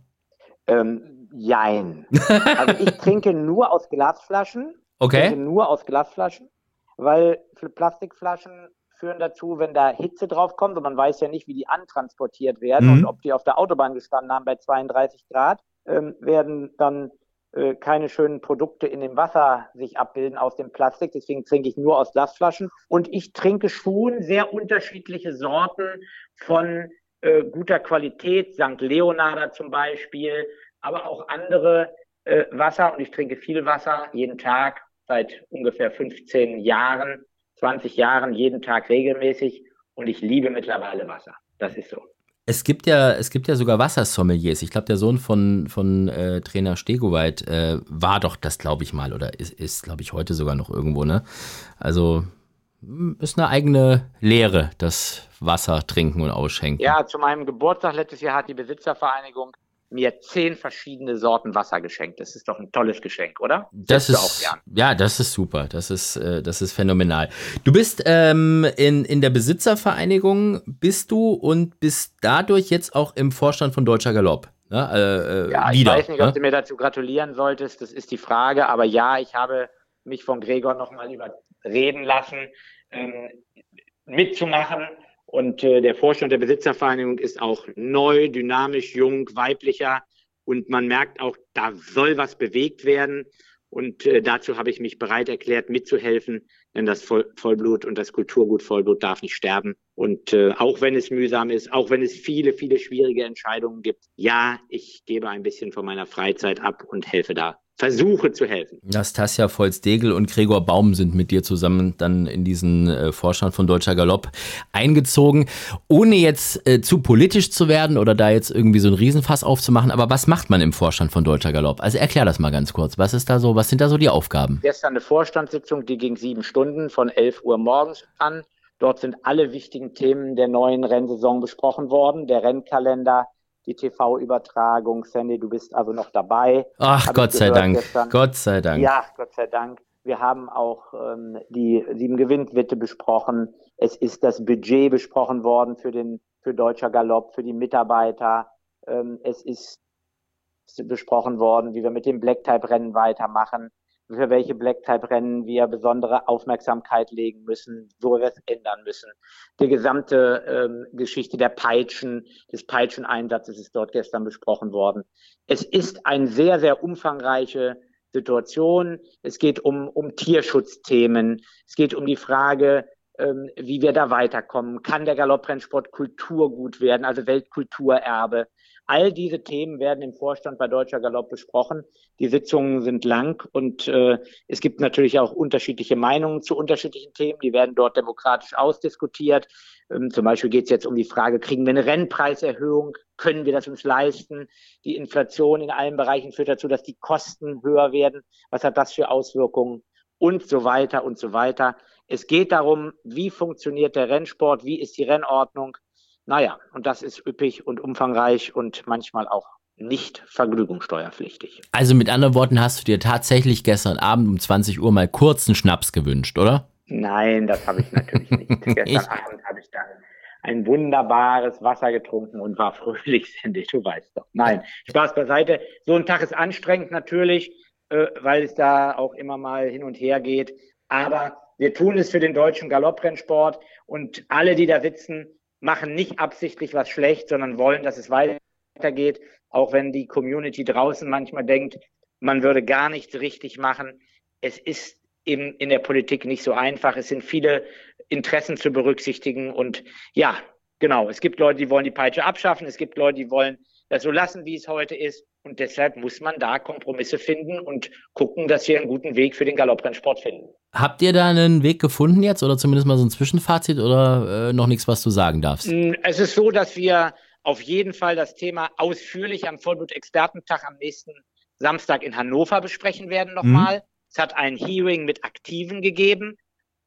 Ähm, jein. Also ich trinke nur aus Glasflaschen. Ich Okay. trinke nur aus Glasflaschen, weil für Plastikflaschen führen dazu, wenn da Hitze drauf kommt und man weiß ja nicht, wie die antransportiert werden Mhm. und ob die auf der Autobahn gestanden haben bei 32 Grad, ähm, werden dann äh, keine schönen Produkte in dem Wasser sich abbilden aus dem Plastik. Deswegen trinke ich nur aus Glasflaschen. Und ich trinke schon sehr unterschiedliche Sorten von äh, guter Qualität, St. Leonarder zum Beispiel, aber auch andere äh, Wasser. Und ich trinke viel Wasser jeden Tag seit ungefähr 15 Jahren, 20 Jahren, jeden Tag regelmäßig. Und ich liebe mittlerweile Wasser. Das ist so. Es gibt ja, es gibt ja sogar Wassersommeliers. Ich glaube, der Sohn von, von äh, Trainer Stegoweit äh, war doch das, glaube ich mal, oder ist, ist glaube ich, heute sogar noch irgendwo, ne? Also m, ist eine eigene Lehre, das Wasser trinken und ausschenken. Ja, zu meinem Geburtstag letztes Jahr hat die Besitzervereinigung mir zehn verschiedene Sorten Wasser geschenkt. Das ist doch ein tolles Geschenk, oder? Das du ist, auch gern. ja, das ist super. Das ist, äh, das ist phänomenal. Du bist ähm, in, in der Besitzervereinigung, bist du und bist dadurch jetzt auch im Vorstand von Deutscher Galopp. Ne? Äh, äh, Ja, ich wieder, weiß nicht, ne? ob du mir dazu gratulieren solltest. Das ist die Frage. Aber ja, ich habe mich von Gregor nochmal überreden lassen, ähm, mitzumachen. Und äh, der Vorstand der Besitzervereinigung ist auch neu, dynamisch, jung, weiblicher. Und man merkt auch, da soll was bewegt werden. Und äh, dazu habe ich mich bereit erklärt, mitzuhelfen, denn das Voll Vollblut und das Kulturgut Vollblut darf nicht sterben. Und äh, auch wenn es mühsam ist, auch wenn es viele, viele schwierige Entscheidungen gibt, ja, ich gebe ein bisschen von meiner Freizeit ab und helfe da. Versuche zu helfen. Nastasia Volz-Degel und Gregor Baum sind mit dir zusammen dann in diesen äh, Vorstand von Deutscher Galopp eingezogen. Ohne jetzt äh, zu politisch zu werden oder da jetzt irgendwie so ein Riesenfass aufzumachen, aber was macht man im Vorstand von Deutscher Galopp? Also erklär das mal ganz kurz. Was ist da so, was sind da so die Aufgaben? Gestern eine Vorstandssitzung, die ging sieben Stunden von 11 Uhr morgens an. Dort sind alle wichtigen Themen der neuen Rennsaison besprochen worden. Der Rennkalender, die TV-Übertragung. Sandy, du bist also noch dabei. Ach, Hab Gott sei Dank. gestern. Gott sei Dank. Ja, Gott sei Dank. Wir haben auch ähm, die sieben Gewinnwette besprochen. Es ist das Budget besprochen worden für den für Deutscher Galopp, für die Mitarbeiter. Ähm, es ist besprochen worden, wie wir mit dem Black-Type-Rennen weitermachen, für welche Black-Type-Rennen wir besondere Aufmerksamkeit legen müssen, wo wir es ändern müssen. Die gesamte ähm, Geschichte der Peitschen, des Peitscheneinsatzes ist dort gestern besprochen worden. Es ist ein sehr, sehr umfangreiche Situation. Es geht um, um Tierschutzthemen. Es geht um die Frage, ähm, wie wir da weiterkommen. Kann der Galopprennsport Kulturgut werden, also Weltkulturerbe? All diese Themen werden im Vorstand bei Deutscher Galopp besprochen. Die Sitzungen sind lang und äh, es gibt natürlich auch unterschiedliche Meinungen zu unterschiedlichen Themen. Die werden dort demokratisch ausdiskutiert. Ähm, zum Beispiel geht es jetzt um die Frage, kriegen wir eine Rennpreiserhöhung? Können wir das uns leisten? Die Inflation in allen Bereichen führt dazu, dass die Kosten höher werden. Was hat das für Auswirkungen? Und so weiter und so weiter. Es geht darum, wie funktioniert der Rennsport? Wie ist die Rennordnung? Naja, und das ist üppig und umfangreich und manchmal auch nicht vergnügungssteuerpflichtig. Also mit anderen Worten hast du dir tatsächlich gestern Abend um 20 Uhr mal kurzen Schnaps gewünscht, oder? Nein, das habe ich natürlich nicht. Gestern Ich- Abend habe ich dann ein wunderbares Wasser getrunken und war fröhlich, Sandy, du weißt doch. Nein, Spaß beiseite. So ein Tag ist anstrengend natürlich, äh, weil es da auch immer mal hin und her geht. Aber wir tun es für den deutschen Galopprennsport und alle, die da sitzen, machen nicht absichtlich was schlecht, sondern wollen, dass es weitergeht. Auch wenn die Community draußen manchmal denkt, man würde gar nichts richtig machen. Es ist in, in der Politik nicht so einfach. Es sind viele Interessen zu berücksichtigen und ja, genau, es gibt Leute, die wollen die Peitsche abschaffen, es gibt Leute, die wollen das so lassen, wie es heute ist. Und deshalb muss man da Kompromisse finden und gucken, dass wir einen guten Weg für den Galopprennsport finden. Habt ihr da einen Weg gefunden jetzt oder zumindest mal so ein Zwischenfazit oder äh, noch nichts, was du sagen darfst? Mm, es ist so, dass wir auf jeden Fall das Thema ausführlich am Vollblut-Expertentag am nächsten Samstag in Hannover besprechen werden nochmal. Mhm. Es hat ein Hearing mit Aktiven gegeben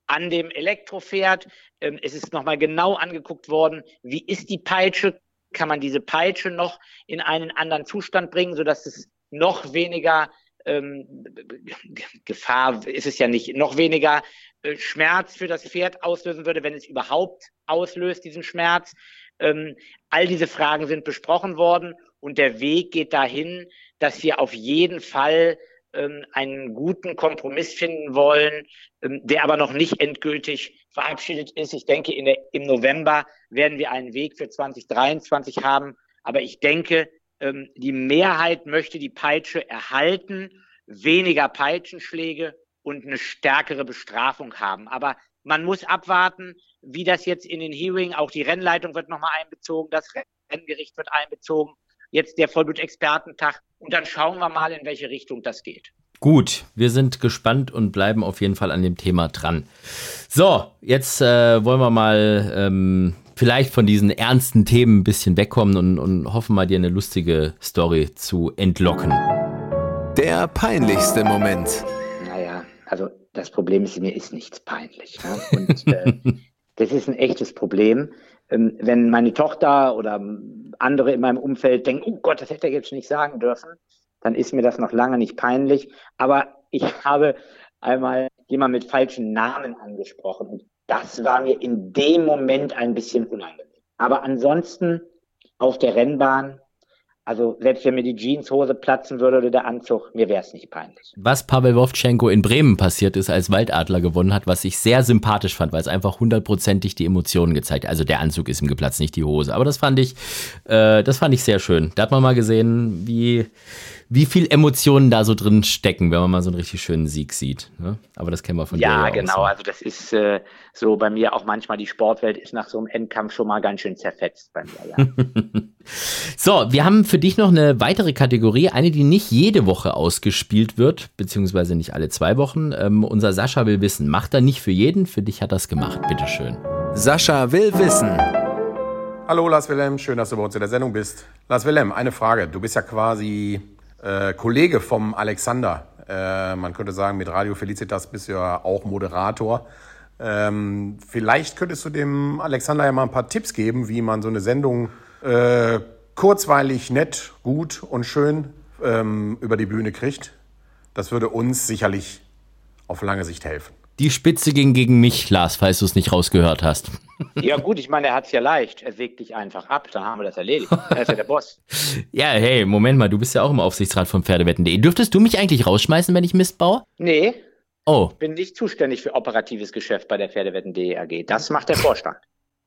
an dem Elektropferd. Ähm, es ist nochmal genau angeguckt worden, wie ist die Peitsche, kann man diese Peitsche noch in einen anderen Zustand bringen, sodass es noch weniger ähm, Gefahr ist es ja nicht, noch weniger äh, Schmerz für das Pferd auslösen würde, wenn es überhaupt auslöst, diesen Schmerz. Ähm, all diese Fragen sind besprochen worden und der Weg geht dahin, dass wir auf jeden Fall ähm, einen guten Kompromiss finden wollen, ähm, der aber noch nicht endgültig verabschiedet ist. Ich denke, der, im November werden wir einen Weg für 2023 haben. Aber ich denke, ähm, die Mehrheit möchte die Peitsche erhalten, weniger Peitschenschläge und eine stärkere Bestrafung haben. Aber man muss abwarten, wie das jetzt in den Hearing, auch die Rennleitung wird nochmal einbezogen, das Renngericht wird einbezogen, jetzt der Vollblut-Expertentag und dann schauen wir mal, in welche Richtung das geht. Gut, wir sind gespannt und bleiben auf jeden Fall an dem Thema dran. So, jetzt äh, wollen wir mal ähm, vielleicht von diesen ernsten Themen ein bisschen wegkommen und, und hoffen mal, dir eine lustige Story zu entlocken. Der peinlichste Moment. Naja, also das Problem ist, mir ist nichts peinlich. Ne? Und äh, das ist ein echtes Problem. Ähm, wenn meine Tochter oder andere in meinem Umfeld denken, oh Gott, das hätte er jetzt nicht sagen dürfen, dann ist mir das noch lange nicht peinlich. Aber ich habe einmal jemand mit falschen Namen angesprochen und das war mir in dem Moment ein bisschen unangenehm. Aber ansonsten auf der Rennbahn, also selbst wenn mir die Jeanshose platzen würde oder der Anzug, mir wäre es nicht peinlich. Was Pavel Wovchenko in Bremen passiert ist, als Waldadler gewonnen hat, was ich sehr sympathisch fand, weil es einfach hundertprozentig die Emotionen gezeigt hat. Also der Anzug ist ihm geplatzt, nicht die Hose. Aber das fand ich, äh, das fand ich sehr schön. Da hat man mal gesehen, wie wie viel Emotionen da so drin stecken, wenn man mal so einen richtig schönen Sieg sieht. Ne? Aber das kennen wir von ja, dir. Ja, genau. So. Also das ist äh, so bei mir auch manchmal die Sportwelt ist nach so einem Endkampf schon mal ganz schön zerfetzt bei mir. Ja. so, wir haben für dich noch eine weitere Kategorie, eine, die nicht jede Woche ausgespielt wird, beziehungsweise nicht alle zwei Wochen. Ähm, unser Sascha will wissen, macht er nicht für jeden? Für dich hat er es gemacht. Bitteschön. Sascha will wissen. Hallo Lars Wilhelm, schön, dass du bei uns in der Sendung bist. Lars Wilhelm, eine Frage. Du bist ja quasi äh, Kollege vom Alexander. Äh, man könnte sagen, mit Radio Felicitas bist du ja auch Moderator. Ähm, vielleicht könntest du dem Alexander ja mal ein paar Tipps geben, wie man so eine Sendung äh, kurzweilig, nett, gut und schön ähm, über die Bühne kriegt. Das würde uns sicherlich auf lange Sicht helfen. Die Spitze ging gegen mich, Lars, falls du es nicht rausgehört hast. Ja gut, ich meine, er hat es ja leicht. Er sägt dich einfach ab, dann haben wir das erledigt. Er ist ja der Boss. ja, hey, Moment mal, du bist ja auch im Aufsichtsrat von Pferdewetten.de. Dürftest du mich eigentlich rausschmeißen, wenn ich Mist baue? Nee. Oh. Ich bin nicht zuständig für operatives Geschäft bei der Pferdewetten.de AG. Das macht der Vorstand.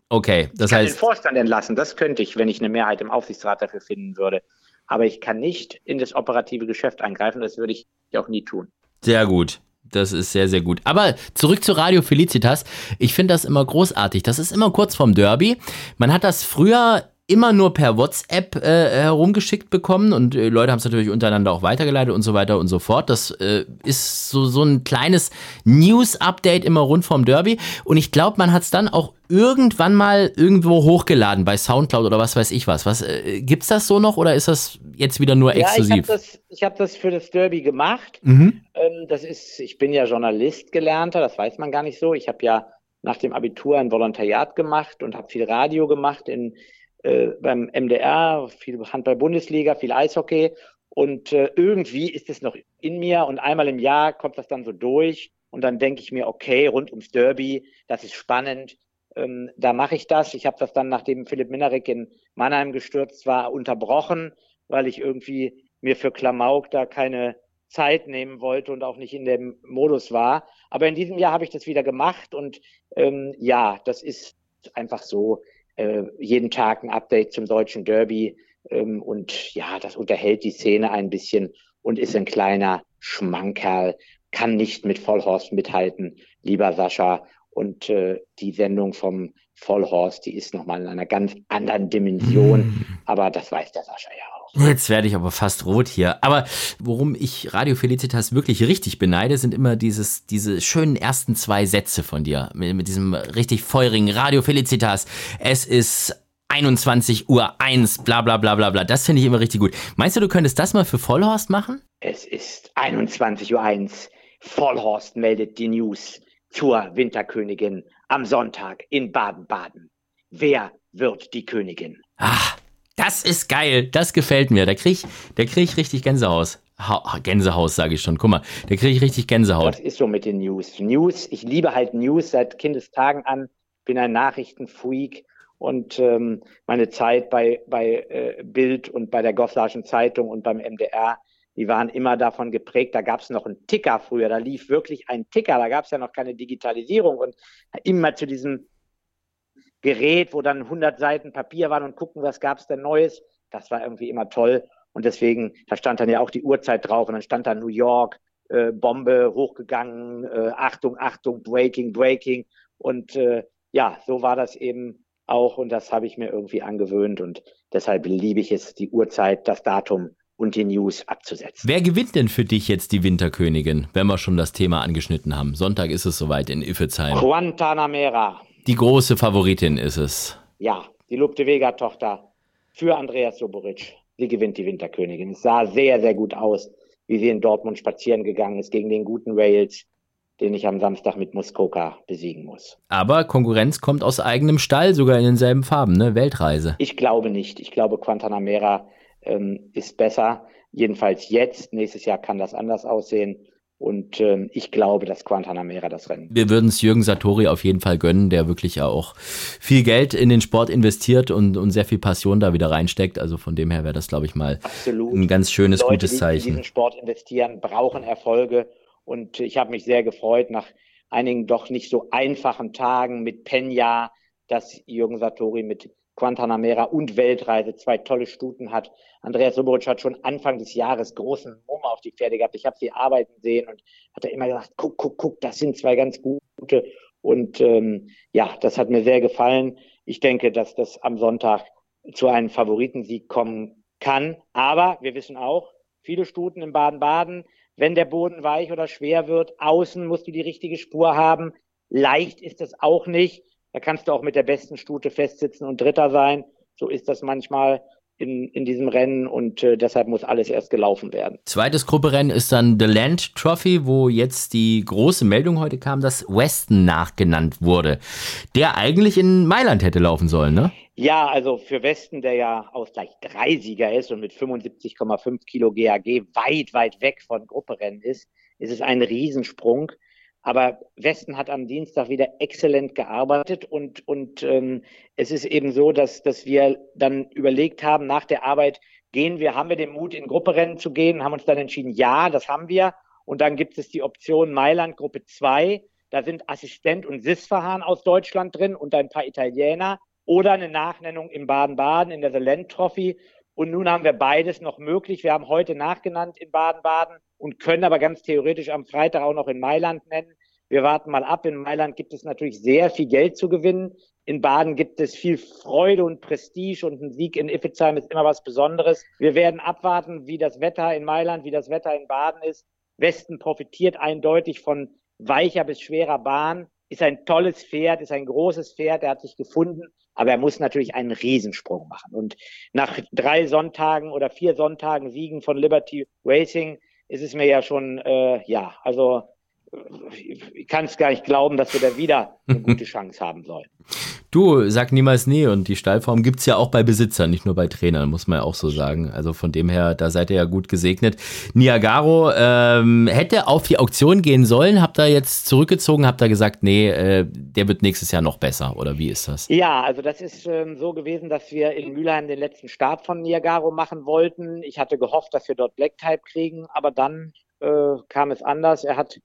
Okay, das ich kann heißt. den Vorstand entlassen, das könnte ich, wenn ich eine Mehrheit im Aufsichtsrat dafür finden würde. Aber ich kann nicht in das operative Geschäft eingreifen, das würde ich auch nie tun. Sehr gut. Das ist sehr, sehr gut. Aber zurück zu Radio Felicitas. Ich finde das immer großartig. Das ist immer kurz vorm Derby. Man hat das früher immer nur per WhatsApp äh, herumgeschickt bekommen und äh, Leute haben es natürlich untereinander auch weitergeleitet und so weiter und so fort. Das äh, ist so, so ein kleines News-Update immer rund vom Derby und ich glaube, man hat es dann auch irgendwann mal irgendwo hochgeladen bei Soundcloud oder was weiß ich was. was äh, gibt's das so noch oder ist das jetzt wieder nur exklusiv? Ja, ich habe das, hab das für das Derby gemacht. Mhm. Ähm, das ist, ich bin ja Journalist gelernter, das weiß man gar nicht so. Ich habe ja nach dem Abitur ein Volontariat gemacht und habe viel Radio gemacht in äh, beim MDR, viel Handball-Bundesliga, viel Eishockey. Und äh, irgendwie ist es noch in mir und einmal im Jahr kommt das dann so durch. Und dann denke ich mir, okay, rund ums Derby, das ist spannend. Ähm, da mache ich das. Ich habe das dann, nachdem Philipp Minarek in Mannheim gestürzt war, unterbrochen, weil ich irgendwie mir für Klamauk da keine Zeit nehmen wollte und auch nicht in dem Modus war. Aber in diesem Jahr habe ich das wieder gemacht und ähm, ja, das ist einfach so äh, jeden Tag ein Update zum deutschen Derby. Ähm, und ja, das unterhält die Szene ein bisschen und ist ein kleiner Schmankerl, kann nicht mit Vollhorst mithalten, lieber Sascha. Und äh, die Sendung vom Vollhorst, die ist nochmal in einer ganz anderen Dimension. Mm. Aber das weiß der Sascha ja auch. Jetzt werde ich aber fast rot hier. Aber worum ich Radio Felicitas wirklich richtig beneide, sind immer dieses, diese schönen ersten zwei Sätze von dir. Mit, mit diesem richtig feurigen Radio Felicitas. Es ist 21 Uhr 1, bla bla bla bla bla. Das finde ich immer richtig gut. Meinst du, du könntest das mal für Vollhorst machen? Es ist 21 Uhr 1. Vollhorst meldet die News zur Winterkönigin am Sonntag in Baden-Baden. Wer wird die Königin? Ach, das ist geil. Das gefällt mir. Da krieg ich, da krieg ich richtig Gänsehaus. Ha Gänsehaus, sage ich schon. Guck mal, da kriege ich richtig Gänsehaut. Das ist so mit den News. News, ich liebe halt News seit Kindestagen an. Bin ein Nachrichtenfreak und ähm, meine Zeit bei, bei äh, Bild und bei der Goslarschen Zeitung und beim MDR, die waren immer davon geprägt. Da gab es noch einen Ticker früher, da lief wirklich ein Ticker, da gab es ja noch keine Digitalisierung und immer zu diesem Gerät, wo dann 100 Seiten Papier waren und gucken, was gab es denn Neues. Das war irgendwie immer toll. Und deswegen, da stand dann ja auch die Uhrzeit drauf und dann stand da New York, äh, Bombe hochgegangen, äh, Achtung, Achtung, Breaking, Breaking. Und äh, ja, so war das eben auch und das habe ich mir irgendwie angewöhnt und deshalb liebe ich es, die Uhrzeit, das Datum und die News abzusetzen. Wer gewinnt denn für dich jetzt die Winterkönigin, wenn wir schon das Thema angeschnitten haben? Sonntag ist es soweit in Iffezheim. Guantanamera. Die große Favoritin ist es. Ja, die Lupte Vega-Tochter für Andreas Soboric. Sie gewinnt die Winterkönigin. Es sah sehr, sehr gut aus, wie sie in Dortmund spazieren gegangen ist gegen den guten Wales den ich am Samstag mit Muskoka besiegen muss. Aber Konkurrenz kommt aus eigenem Stall, sogar in denselben Farben, ne? Weltreise. Ich glaube nicht. Ich glaube, Quantanamera ähm, ist besser. Jedenfalls jetzt. Nächstes Jahr kann das anders aussehen. Und ähm, ich glaube, dass Quantanamera das Rennen. Wir würden es Jürgen Satori auf jeden Fall gönnen, der wirklich auch viel Geld in den Sport investiert und, und sehr viel Passion da wieder reinsteckt. Also von dem her wäre das, glaube ich, mal Absolut. ein ganz schönes, Leute, gutes Zeichen. Die in diesen Sport investieren, brauchen Erfolge. Und ich habe mich sehr gefreut nach einigen doch nicht so einfachen Tagen mit Penya, dass Jürgen Satori mit Quantanamera und Weltreise zwei tolle Stuten hat. Andreas Soboric hat schon Anfang des Jahres großen Mumm auf die Pferde gehabt. Ich habe sie arbeiten sehen und hat er immer gesagt, guck, guck, guck, das sind zwei ganz gute. Und ähm, ja, das hat mir sehr gefallen. Ich denke, dass das am Sonntag zu einem Favoritensieg kommen kann. Aber wir wissen auch, viele Stuten in Baden-Baden, wenn der Boden weich oder schwer wird. Außen musst du die richtige Spur haben. Leicht ist es auch nicht. Da kannst du auch mit der besten Stute festsitzen und Dritter sein. So ist das manchmal in, in diesem Rennen und äh, deshalb muss alles erst gelaufen werden. Zweites Grupperennen ist dann The Land Trophy, wo jetzt die große Meldung heute kam, dass Weston nachgenannt wurde, der eigentlich in Mailand hätte laufen sollen, ne? Ja, also für Westen, der ja aus gleich drei Sieger ist und mit 75,5 Kilo GAG weit, weit weg von Grupperennen ist, ist es ein Riesensprung. Aber Westen hat am Dienstag wieder exzellent gearbeitet und, und ähm, es ist eben so, dass, dass wir dann überlegt haben, nach der Arbeit gehen wir, haben wir den Mut, in Grupperennen zu gehen, haben uns dann entschieden, ja, das haben wir. Und dann gibt es die Option Mailand Gruppe 2. Da sind Assistent und Sisfahan aus Deutschland drin und ein paar Italiener oder eine Nachnennung im Baden-Baden in der The Land Trophy. Und nun haben wir beides noch möglich. Wir haben heute nachgenannt in Baden-Baden und können aber ganz theoretisch am Freitag auch noch in Mailand nennen. Wir warten mal ab. In Mailand gibt es natürlich sehr viel Geld zu gewinnen. In Baden gibt es viel Freude und Prestige und ein Sieg in Iffezheim ist immer was Besonderes. Wir werden abwarten, wie das Wetter in Mailand, wie das Wetter in Baden ist. Westen profitiert eindeutig von weicher bis schwerer Bahn, ist ein tolles Pferd, ist ein großes Pferd, er hat sich gefunden. Aber er muss natürlich einen Riesensprung machen. Und nach drei Sonntagen oder vier Sonntagen Siegen von Liberty Racing ist es mir ja schon, äh, ja, also ich kann es gar nicht glauben, dass wir da wieder eine gute Chance haben sollen. Du, sag niemals nie und die Stallform gibt es ja auch bei Besitzern, nicht nur bei Trainern, muss man ja auch so sagen. Also von dem her, da seid ihr ja gut gesegnet. Niagaro ähm, hätte auf die Auktion gehen sollen, habt ihr jetzt zurückgezogen, habt ihr gesagt, nee, äh, der wird nächstes Jahr noch besser oder wie ist das? Ja, also das ist ähm, so gewesen, dass wir in Mülheim den letzten Start von Niagaro machen wollten. Ich hatte gehofft, dass wir dort Black Type kriegen, aber dann äh, kam es anders. Er hat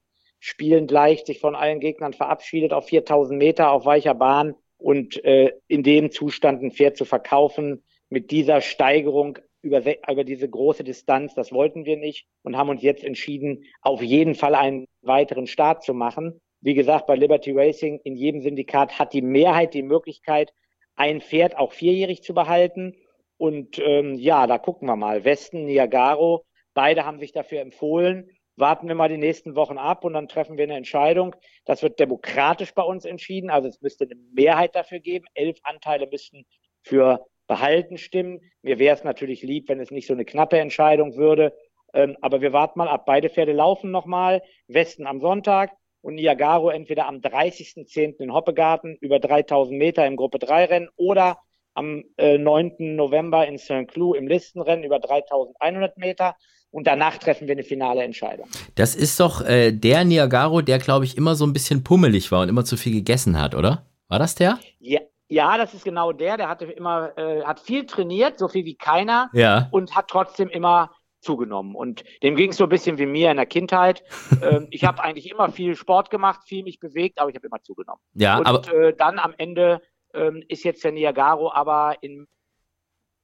spielend leicht sich von allen Gegnern verabschiedet auf 4000 Meter auf weicher Bahn und äh, in dem Zustand ein Pferd zu verkaufen mit dieser Steigerung über, über diese große Distanz, das wollten wir nicht und haben uns jetzt entschieden, auf jeden Fall einen weiteren Start zu machen. Wie gesagt, bei Liberty Racing in jedem Syndikat hat die Mehrheit die Möglichkeit, ein Pferd auch vierjährig zu behalten. Und ähm, ja, da gucken wir mal. Westen, Niagaro, beide haben sich dafür empfohlen. Warten wir mal die nächsten Wochen ab und dann treffen wir eine Entscheidung. Das wird demokratisch bei uns entschieden. Also es müsste eine Mehrheit dafür geben. Elf Anteile müssten für Behalten stimmen. Mir wäre es natürlich lieb, wenn es nicht so eine knappe Entscheidung würde. Ähm, aber wir warten mal ab. Beide Pferde laufen nochmal. Westen am Sonntag und Niagaro entweder am 30.10. in Hoppegarten über 3000 Meter im Gruppe 3 Rennen oder am äh, 9. November in St. Cloud im Listenrennen über 3100 Meter. Und danach treffen wir eine finale Entscheidung. Das ist doch äh, der Niagaro, der, glaube ich, immer so ein bisschen pummelig war und immer zu viel gegessen hat, oder? War das der? Ja, ja, das ist genau der. Der hatte immer, äh, hat viel trainiert, so viel wie keiner. Ja. Und hat trotzdem immer zugenommen. Und dem ging es so ein bisschen wie mir in der Kindheit. ähm, ich habe eigentlich immer viel Sport gemacht, viel mich bewegt, aber ich habe immer zugenommen. Ja, und aber äh, dann am Ende ähm, ist jetzt der Niagaro aber in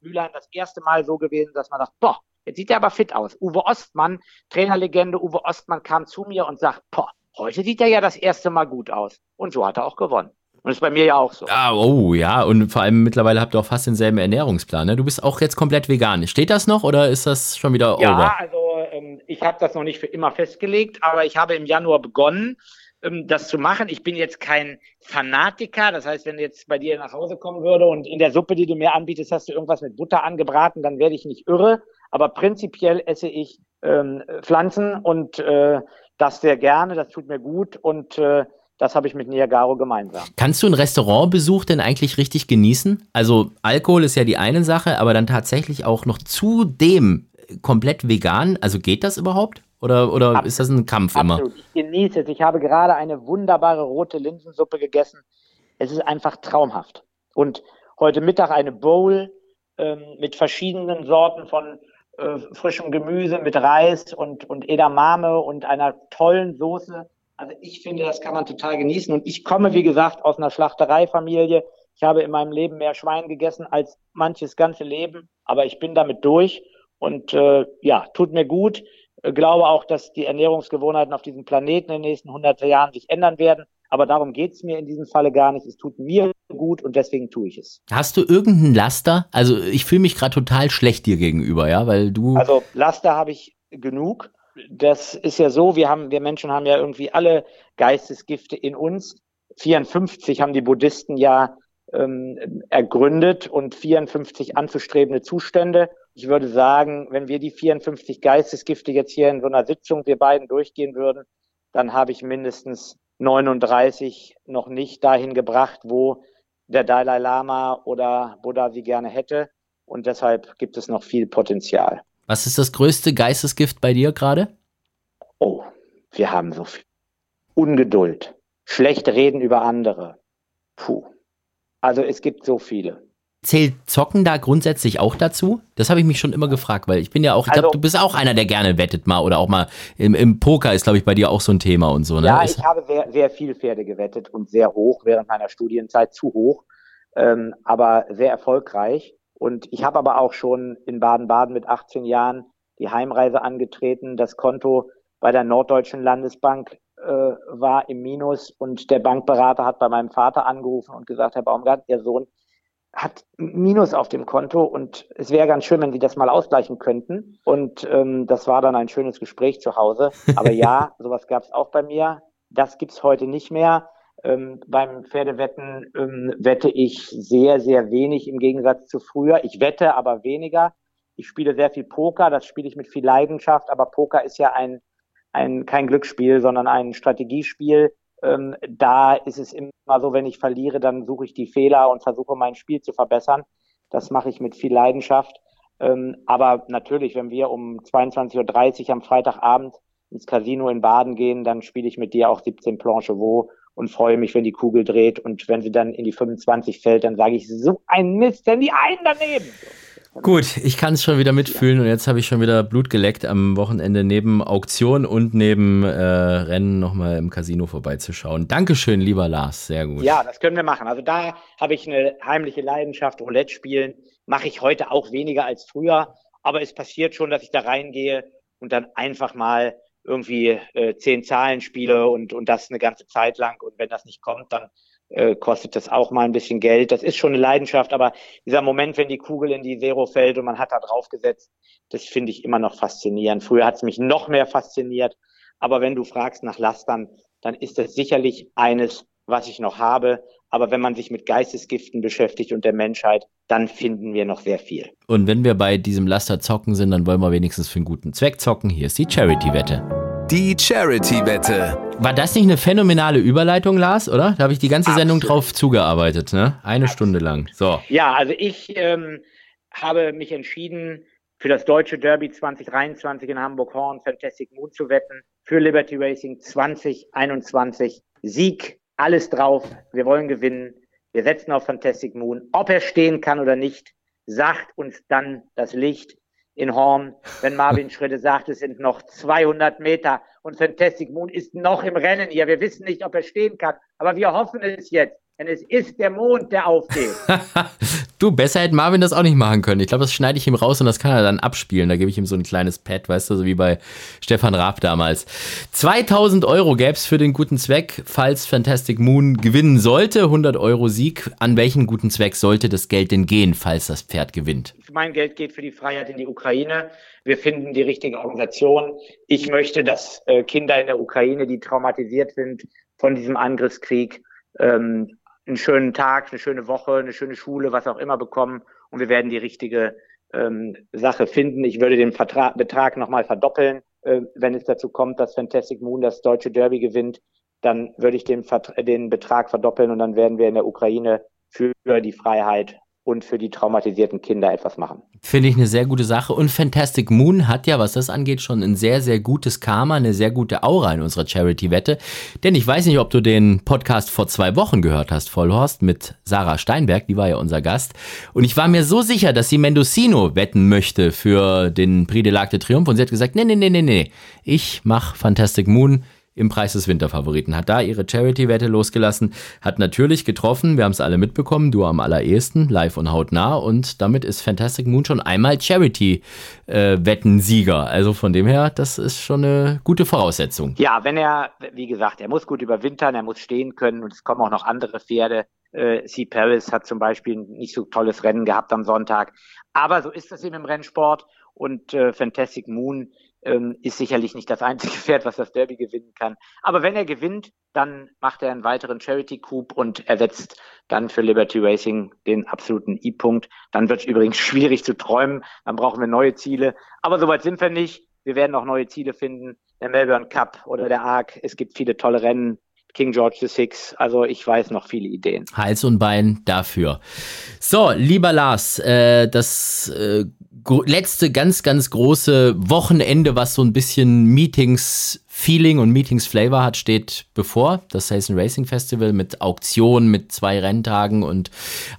Mülheim das erste Mal so gewesen, dass man dachte, boah, jetzt sieht er aber fit aus. Uwe Ostmann, Trainerlegende Uwe Ostmann kam zu mir und sagt, boah, heute sieht er ja das erste Mal gut aus. Und so hat er auch gewonnen. Und das ist bei mir ja auch so. Ah, oh ja, und vor allem mittlerweile habt ihr auch fast denselben Ernährungsplan. Ne? Du bist auch jetzt komplett vegan. Steht das noch oder ist das schon wieder ja, over? also ähm, ich habe das noch nicht für immer festgelegt, aber ich habe im Januar begonnen, ähm, das zu machen. Ich bin jetzt kein Fanatiker. Das heißt, wenn jetzt bei dir nach Hause kommen würde und in der Suppe, die du mir anbietest, hast du irgendwas mit Butter angebraten, dann werde ich nicht irre. Aber prinzipiell esse ich ähm, Pflanzen und äh, das sehr gerne. Das tut mir gut und äh, das habe ich mit Niagaro gemeinsam. Kannst du einen Restaurantbesuch denn eigentlich richtig genießen? Also Alkohol ist ja die eine Sache, aber dann tatsächlich auch noch zudem komplett vegan. Also geht das überhaupt? Oder, oder Absolut. ist das ein Kampf immer? Absolut. Ich genieße es. Ich habe gerade eine wunderbare rote Linsensuppe gegessen. Es ist einfach traumhaft. Und heute Mittag eine Bowl ähm, mit verschiedenen Sorten von äh, frischem Gemüse, mit Reis und, und Edamame und einer tollen Soße. Also ich finde, das kann man total genießen. Und ich komme, wie gesagt, aus einer Schlachtereifamilie. Ich habe in meinem Leben mehr Schwein gegessen als manches ganze Leben, aber ich bin damit durch und äh, ja, tut mir gut. Äh, glaube auch, dass die Ernährungsgewohnheiten auf diesem Planeten in den nächsten 100 Jahren sich ändern werden. Aber darum geht's mir in diesem Falle gar nicht. Es tut mir gut und deswegen tue ich es. Hast du irgendeinen Laster? Also ich fühle mich gerade total schlecht dir gegenüber, ja, weil du. Also Laster habe ich genug. Das ist ja so, wir haben, wir Menschen haben ja irgendwie alle Geistesgifte in uns. 54 haben die Buddhisten ja ähm, ergründet und 54 anzustrebende Zustände. Ich würde sagen, wenn wir die 54 Geistesgifte jetzt hier in so einer Sitzung, wir beiden durchgehen würden, dann habe ich mindestens 39 noch nicht dahin gebracht, wo der Dalai Lama oder Buddha sie gerne hätte. Und deshalb gibt es noch viel Potenzial. Was ist das größte Geistesgift bei dir gerade? Oh, wir haben so viel. Ungeduld. Schlecht reden über andere. Puh. Also es gibt so viele. Zählt Zocken da grundsätzlich auch dazu? Das habe ich mich schon immer gefragt, weil ich bin ja auch, ich glaube, Also- du bist auch einer, der gerne wettet mal oder auch mal im, im Poker ist, glaube ich, bei dir auch so ein Thema und so, ne? Ja, ich habe sehr, sehr viel Pferde gewettet und sehr hoch während meiner Studienzeit, zu hoch, ähm, aber sehr erfolgreich. Und ich habe aber auch schon in Baden-Baden mit 18 Jahren die Heimreise angetreten. Das Konto bei der Norddeutschen Landesbank äh, war im Minus und der Bankberater hat bei meinem Vater angerufen und gesagt, Herr Baumgart, Ihr Sohn hat Minus auf dem Konto und es wäre ganz schön, wenn Sie das mal ausgleichen könnten. Und ähm, das war dann ein schönes Gespräch zu Hause. Aber ja, sowas gab es auch bei mir. Das gibt's heute nicht mehr. Ähm, beim Pferdewetten ähm, wette ich sehr, sehr wenig im Gegensatz zu früher. Ich wette aber weniger. Ich spiele sehr viel Poker, das spiele ich mit viel Leidenschaft, aber Poker ist ja ein, ein kein Glücksspiel, sondern ein Strategiespiel. Ähm, da ist es immer so, wenn ich verliere, dann suche ich die Fehler und versuche mein Spiel zu verbessern. Das mache ich mit viel Leidenschaft. Ähm, aber natürlich, wenn wir um 22.30 Uhr am Freitagabend ins Casino in Baden gehen, dann spiele ich mit dir auch 17 Planche wo und freue mich, wenn die Kugel dreht. Und wenn sie dann in die 25 fällt, dann sage ich, so ein Mist, denn die einen daneben. Gut, ich kann es schon wieder mitfühlen und jetzt habe ich schon wieder Blut geleckt am Wochenende neben Auktion und neben äh, Rennen nochmal im Casino vorbeizuschauen. Dankeschön, lieber Lars, sehr gut. Ja, das können wir machen. Also da habe ich eine heimliche Leidenschaft. Roulette spielen mache ich heute auch weniger als früher. Aber es passiert schon, dass ich da reingehe und dann einfach mal irgendwie äh, zehn Zahlenspiele und, und das eine ganze Zeit lang. Und wenn das nicht kommt, dann äh, kostet das auch mal ein bisschen Geld. Das ist schon eine Leidenschaft, aber dieser Moment, wenn die Kugel in die Zero fällt und man hat da drauf gesetzt, das finde ich immer noch faszinierend. Früher hat es mich noch mehr fasziniert. Aber wenn du fragst nach Lastern, dann ist das sicherlich eines, was ich noch habe. Aber wenn man sich mit Geistesgiften beschäftigt und der Menschheit, dann finden wir noch sehr viel. Und wenn wir bei diesem Laster zocken sind, dann wollen wir wenigstens für einen guten Zweck zocken. Hier ist die Charity-Wette. Die Charity-Wette. War das nicht eine phänomenale Überleitung, Lars, oder? Da habe ich die ganze Sendung Absolut. drauf zugearbeitet, ne? Eine Stunde lang. So. Ja, also ich ähm, habe mich entschieden, für das deutsche Derby 2023 in Hamburg-Horn Fantastic Moon zu wetten, für Liberty Racing 2021 Sieg, alles drauf, wir wollen gewinnen, wir setzen auf Fantastic Moon. Ob er stehen kann oder nicht, sagt uns dann das Licht in Horn, wenn Marvin Schritte sagt, es sind noch 200 Meter und Fantastic Moon ist noch im Rennen hier. Wir wissen nicht, ob er stehen kann, aber wir hoffen es jetzt, denn es ist der Mond, der aufgeht. du, besser hätte Marvin das auch nicht machen können. Ich glaube, das schneide ich ihm raus und das kann er dann abspielen. Da gebe ich ihm so ein kleines Pad, weißt du, so wie bei Stefan Raab damals. 2000 Euro gäbe es für den guten Zweck, falls Fantastic Moon gewinnen sollte. 100 Euro Sieg. An welchen guten Zweck sollte das Geld denn gehen, falls das Pferd gewinnt? Mein Geld geht für die Freiheit in die Ukraine. Wir finden die richtige Organisation. Ich möchte, dass äh, Kinder in der Ukraine, die traumatisiert sind von diesem Angriffskrieg, ähm, einen schönen Tag, eine schöne Woche, eine schöne Schule, was auch immer bekommen. Und wir werden die richtige ähm, Sache finden. Ich würde den Vertra Betrag nochmal verdoppeln, äh, wenn es dazu kommt, dass Fantastic Moon das deutsche Derby gewinnt. Dann würde ich den, den Betrag verdoppeln und dann werden wir in der Ukraine für die Freiheit und für die traumatisierten Kinder etwas machen. Finde ich eine sehr gute Sache. Und Fantastic Moon hat ja, was das angeht, schon ein sehr, sehr gutes Karma, eine sehr gute Aura in unserer Charity-Wette. Denn ich weiß nicht, ob du den Podcast vor zwei Wochen gehört hast, Vollhorst, mit Sarah Steinberg, die war ja unser Gast. Und ich war mir so sicher, dass sie Mendocino wetten möchte für den Prix de l'Arc de Triomphe. Und sie hat gesagt, nee, nee, nee, nee, nee, ich mach Fantastic Moon im Preis des Winterfavoriten. Hat da ihre Charity-Wette losgelassen, hat natürlich getroffen, wir haben es alle mitbekommen, du am allerersten, live und hautnah und damit ist Fantastic Moon schon einmal Charity-Wettensieger. also von dem her, das ist schon eine gute Voraussetzung. Ja, wenn er, wie gesagt, er muss gut überwintern, er muss stehen können und es kommen auch noch andere Pferde. Äh, C. Paris hat zum Beispiel ein nicht so tolles Rennen gehabt am Sonntag. Aber so ist das eben im Rennsport und äh, Fantastic Moon ähm, ist sicherlich nicht das einzige Pferd, was das Derby gewinnen kann. Aber wenn er gewinnt, dann macht er einen weiteren Charity Coup und ersetzt dann für Liberty Racing den absoluten I-Punkt. Dann wird es übrigens schwierig zu träumen. Dann brauchen wir neue Ziele. Aber soweit sind wir nicht. Wir werden auch neue Ziele finden. Der Melbourne Cup oder der Arc. Es gibt viele tolle Rennen. King George VI. Also ich weiß noch viele Ideen. Hals und Bein dafür. So, lieber Lars, äh, das äh, letzte ganz, ganz große Wochenende, was so ein bisschen Meetings Feeling und Meetings Flavor hat, steht bevor. Das Saison Racing Festival mit Auktionen, mit zwei Renntagen und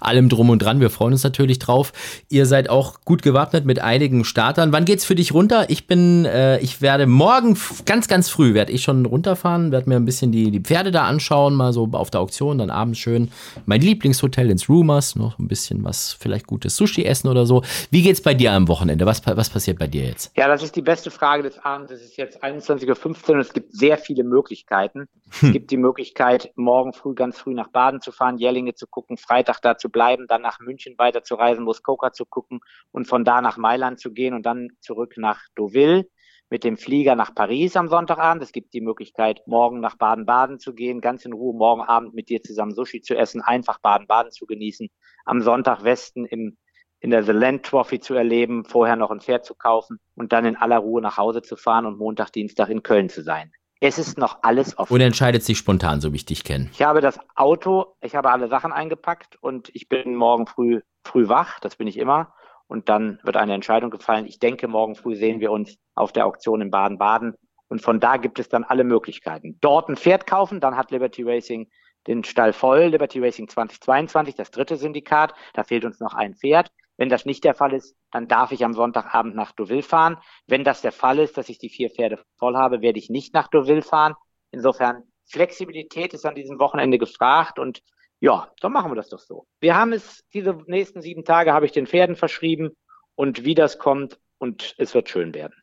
allem drum und dran. Wir freuen uns natürlich drauf. Ihr seid auch gut gewappnet mit einigen Startern. Wann geht's für dich runter? Ich bin, äh, ich werde morgen ganz, ganz früh werde ich schon runterfahren, werde mir ein bisschen die, die Pferde da anschauen, mal so auf der Auktion, dann abends schön mein Lieblingshotel ins Rumors, noch ein bisschen was, vielleicht gutes Sushi essen oder so. Wie geht's bei dir am Wochenende? Was, was passiert bei dir jetzt? Ja, das ist die beste Frage des Abends. Es ist jetzt 21.05 Uhr. 15 und es gibt sehr viele Möglichkeiten. Hm. Es gibt die Möglichkeit, morgen früh, ganz früh nach Baden zu fahren, Jellinge zu gucken, Freitag da zu bleiben, dann nach München weiterzureisen, Muskoka zu gucken und von da nach Mailand zu gehen und dann zurück nach Deauville mit dem Flieger nach Paris am Sonntagabend. Es gibt die Möglichkeit, morgen nach Baden-Baden zu gehen, ganz in Ruhe morgen Abend mit dir zusammen Sushi zu essen, einfach Baden-Baden zu genießen. Am Sonntag Westen im in der The Land Trophy zu erleben, vorher noch ein Pferd zu kaufen und dann in aller Ruhe nach Hause zu fahren und Montag, Dienstag in Köln zu sein. Es ist noch alles offen. Und entscheidet sich spontan, so wie ich dich kenne. Ich habe das Auto, ich habe alle Sachen eingepackt und ich bin morgen früh, früh wach, das bin ich immer. Und dann wird eine Entscheidung gefallen. Ich denke, morgen früh sehen wir uns auf der Auktion in Baden-Baden. Und von da gibt es dann alle Möglichkeiten. Dort ein Pferd kaufen, dann hat Liberty Racing den Stall voll. Liberty Racing 2022, das dritte Syndikat. Da fehlt uns noch ein Pferd. Wenn das nicht der Fall ist, dann darf ich am Sonntagabend nach Deauville fahren. Wenn das der Fall ist, dass ich die vier Pferde voll habe, werde ich nicht nach Deauville fahren. Insofern Flexibilität ist an diesem Wochenende gefragt und ja, dann machen wir das doch so. Wir haben es, diese nächsten sieben Tage habe ich den Pferden verschrieben und wie das kommt und es wird schön werden.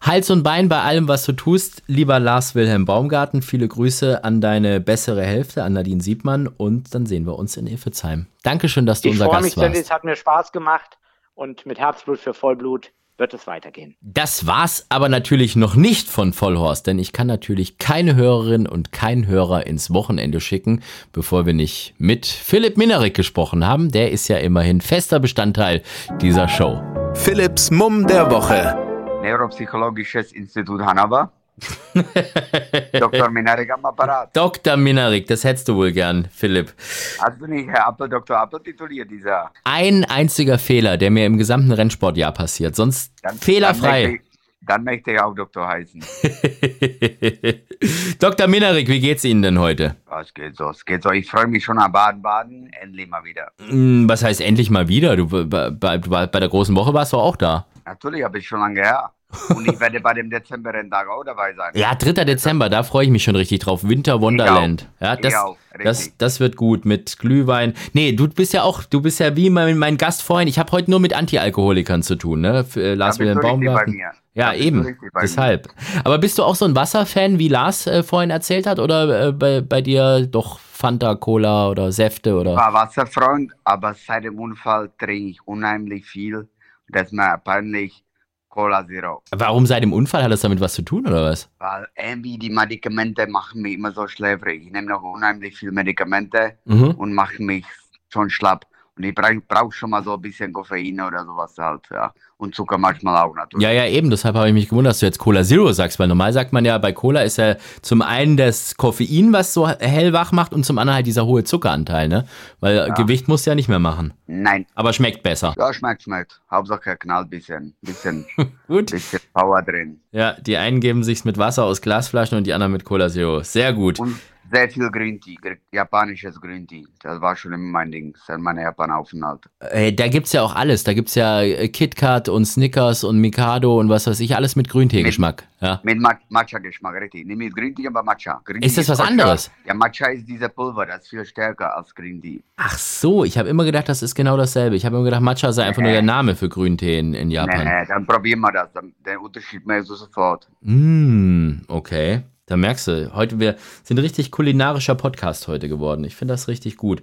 Hals und Bein bei allem, was du tust, lieber Lars Wilhelm Baumgarten. Viele Grüße an deine bessere Hälfte, an Nadine Siebmann. Und dann sehen wir uns in Iffezheim. Dankeschön, dass du Ich unser freue Gast mich, warst. es hat mir Spaß gemacht und mit Herzblut für Vollblut wird es weitergehen. Das war's aber natürlich noch nicht von Vollhorst, denn ich kann natürlich keine Hörerin und keinen Hörer ins Wochenende schicken, bevor wir nicht mit Philipp Minarik gesprochen haben. Der ist ja immerhin fester Bestandteil dieser Show. Philipps Mumm der Woche. Neuropsychologisches Institut Hannover. Dr. Minarik am Apparat. Dr. Minarik, das hättest du wohl gern, Philipp. Hast du nicht Herr Appel, Dr. Appel tituliert, dieser? Ein einziger Fehler, der mir im gesamten Rennsportjahr passiert, sonst Dann, fehlerfrei. Dann möchte, ich, dann möchte ich auch Doktor heißen. Dr. Minarik, wie geht's Ihnen denn heute? Was geht so? Es geht so. Ich freue mich schon am Baden-Baden. Endlich mal wieder. Hm, Was heißt endlich mal wieder? Du bei, bei, bei der großen Woche warst du auch da. Natürlich habe ich schon lange her. Und ich werde bei dem Dezember-Renntag auch dabei sein. Ja, 3. Dezember, da freue ich mich schon richtig drauf. Winter Wonderland. Ja, Ich das, auch, das, das wird gut mit Glühwein. Nee, du bist ja auch, du bist ja wie mein, mein Gast vorhin. Ich habe heute nur mit Antialkoholikern zu tun, ne? Für, äh, Lars Wilhelm Baumgarten. Ja, Da eben. bei mir. Deshalb. Aber bist du auch so ein Wasserfan, wie Lars äh, vorhin erzählt hat? Oder äh, bei, bei dir doch Fanta, Cola oder Säfte oder? war Wasserfreund, aber seit dem Unfall trinke ich unheimlich viel. Das ist mir peinlich. Cola Zero. Warum seit dem Unfall? Hat das damit was zu tun oder was? Weil irgendwie die Medikamente machen mich immer so schläfrig. Ich nehme noch unheimlich viel Medikamente Mhm. und mache mich schon schlapp. Und ich brauche brauch schon mal so ein bisschen Koffein oder sowas halt, ja. Und Zucker manchmal auch natürlich. Ja, ja, eben. Deshalb habe ich mich gewundert, dass du jetzt Cola Zero sagst, weil normal sagt man ja, bei Cola ist ja zum einen das Koffein, was so hellwach macht, und zum anderen halt dieser hohe Zuckeranteil, ne? Weil Gewicht musst du ja nicht mehr machen. Nein. Aber schmeckt besser. Ja, schmeckt, schmeckt. Hauptsache knallt bisschen, bisschen, Gut. bisschen Power drin. Ja, die einen geben sich's mit Wasser aus Glasflaschen und die anderen mit Cola Zero. Sehr gut. Und sehr viel Green Tea, japanisches Green Tea. Das war schon immer mein Ding, seit meiner Japan-Aufenthalt. Äh, da gibt's ja auch alles. Da gibt's ja äh, KitKat und Snickers und Mikado und was weiß ich, alles mit Grüntee-Geschmack. Ja. Mit Ma Matcha-Geschmack, richtig. Nicht mit Green Tea, aber Matcha. Green Ist Tea das was Matcha. anderes? Ja, Matcha ist dieser Pulver, das ist viel stärker als Green Tea. Ach so, ich habe immer gedacht, das ist genau dasselbe. Ich habe immer gedacht, Matcha sei einfach nur der Name für Grüntee in, in Nee, Japan. nee, dann probieren wir das. Dann, den Unterschied merkst du sofort. Mm, okay. Da merkst du, heute wir sind richtig kulinarischer Podcast heute geworden. Ich finde das richtig gut.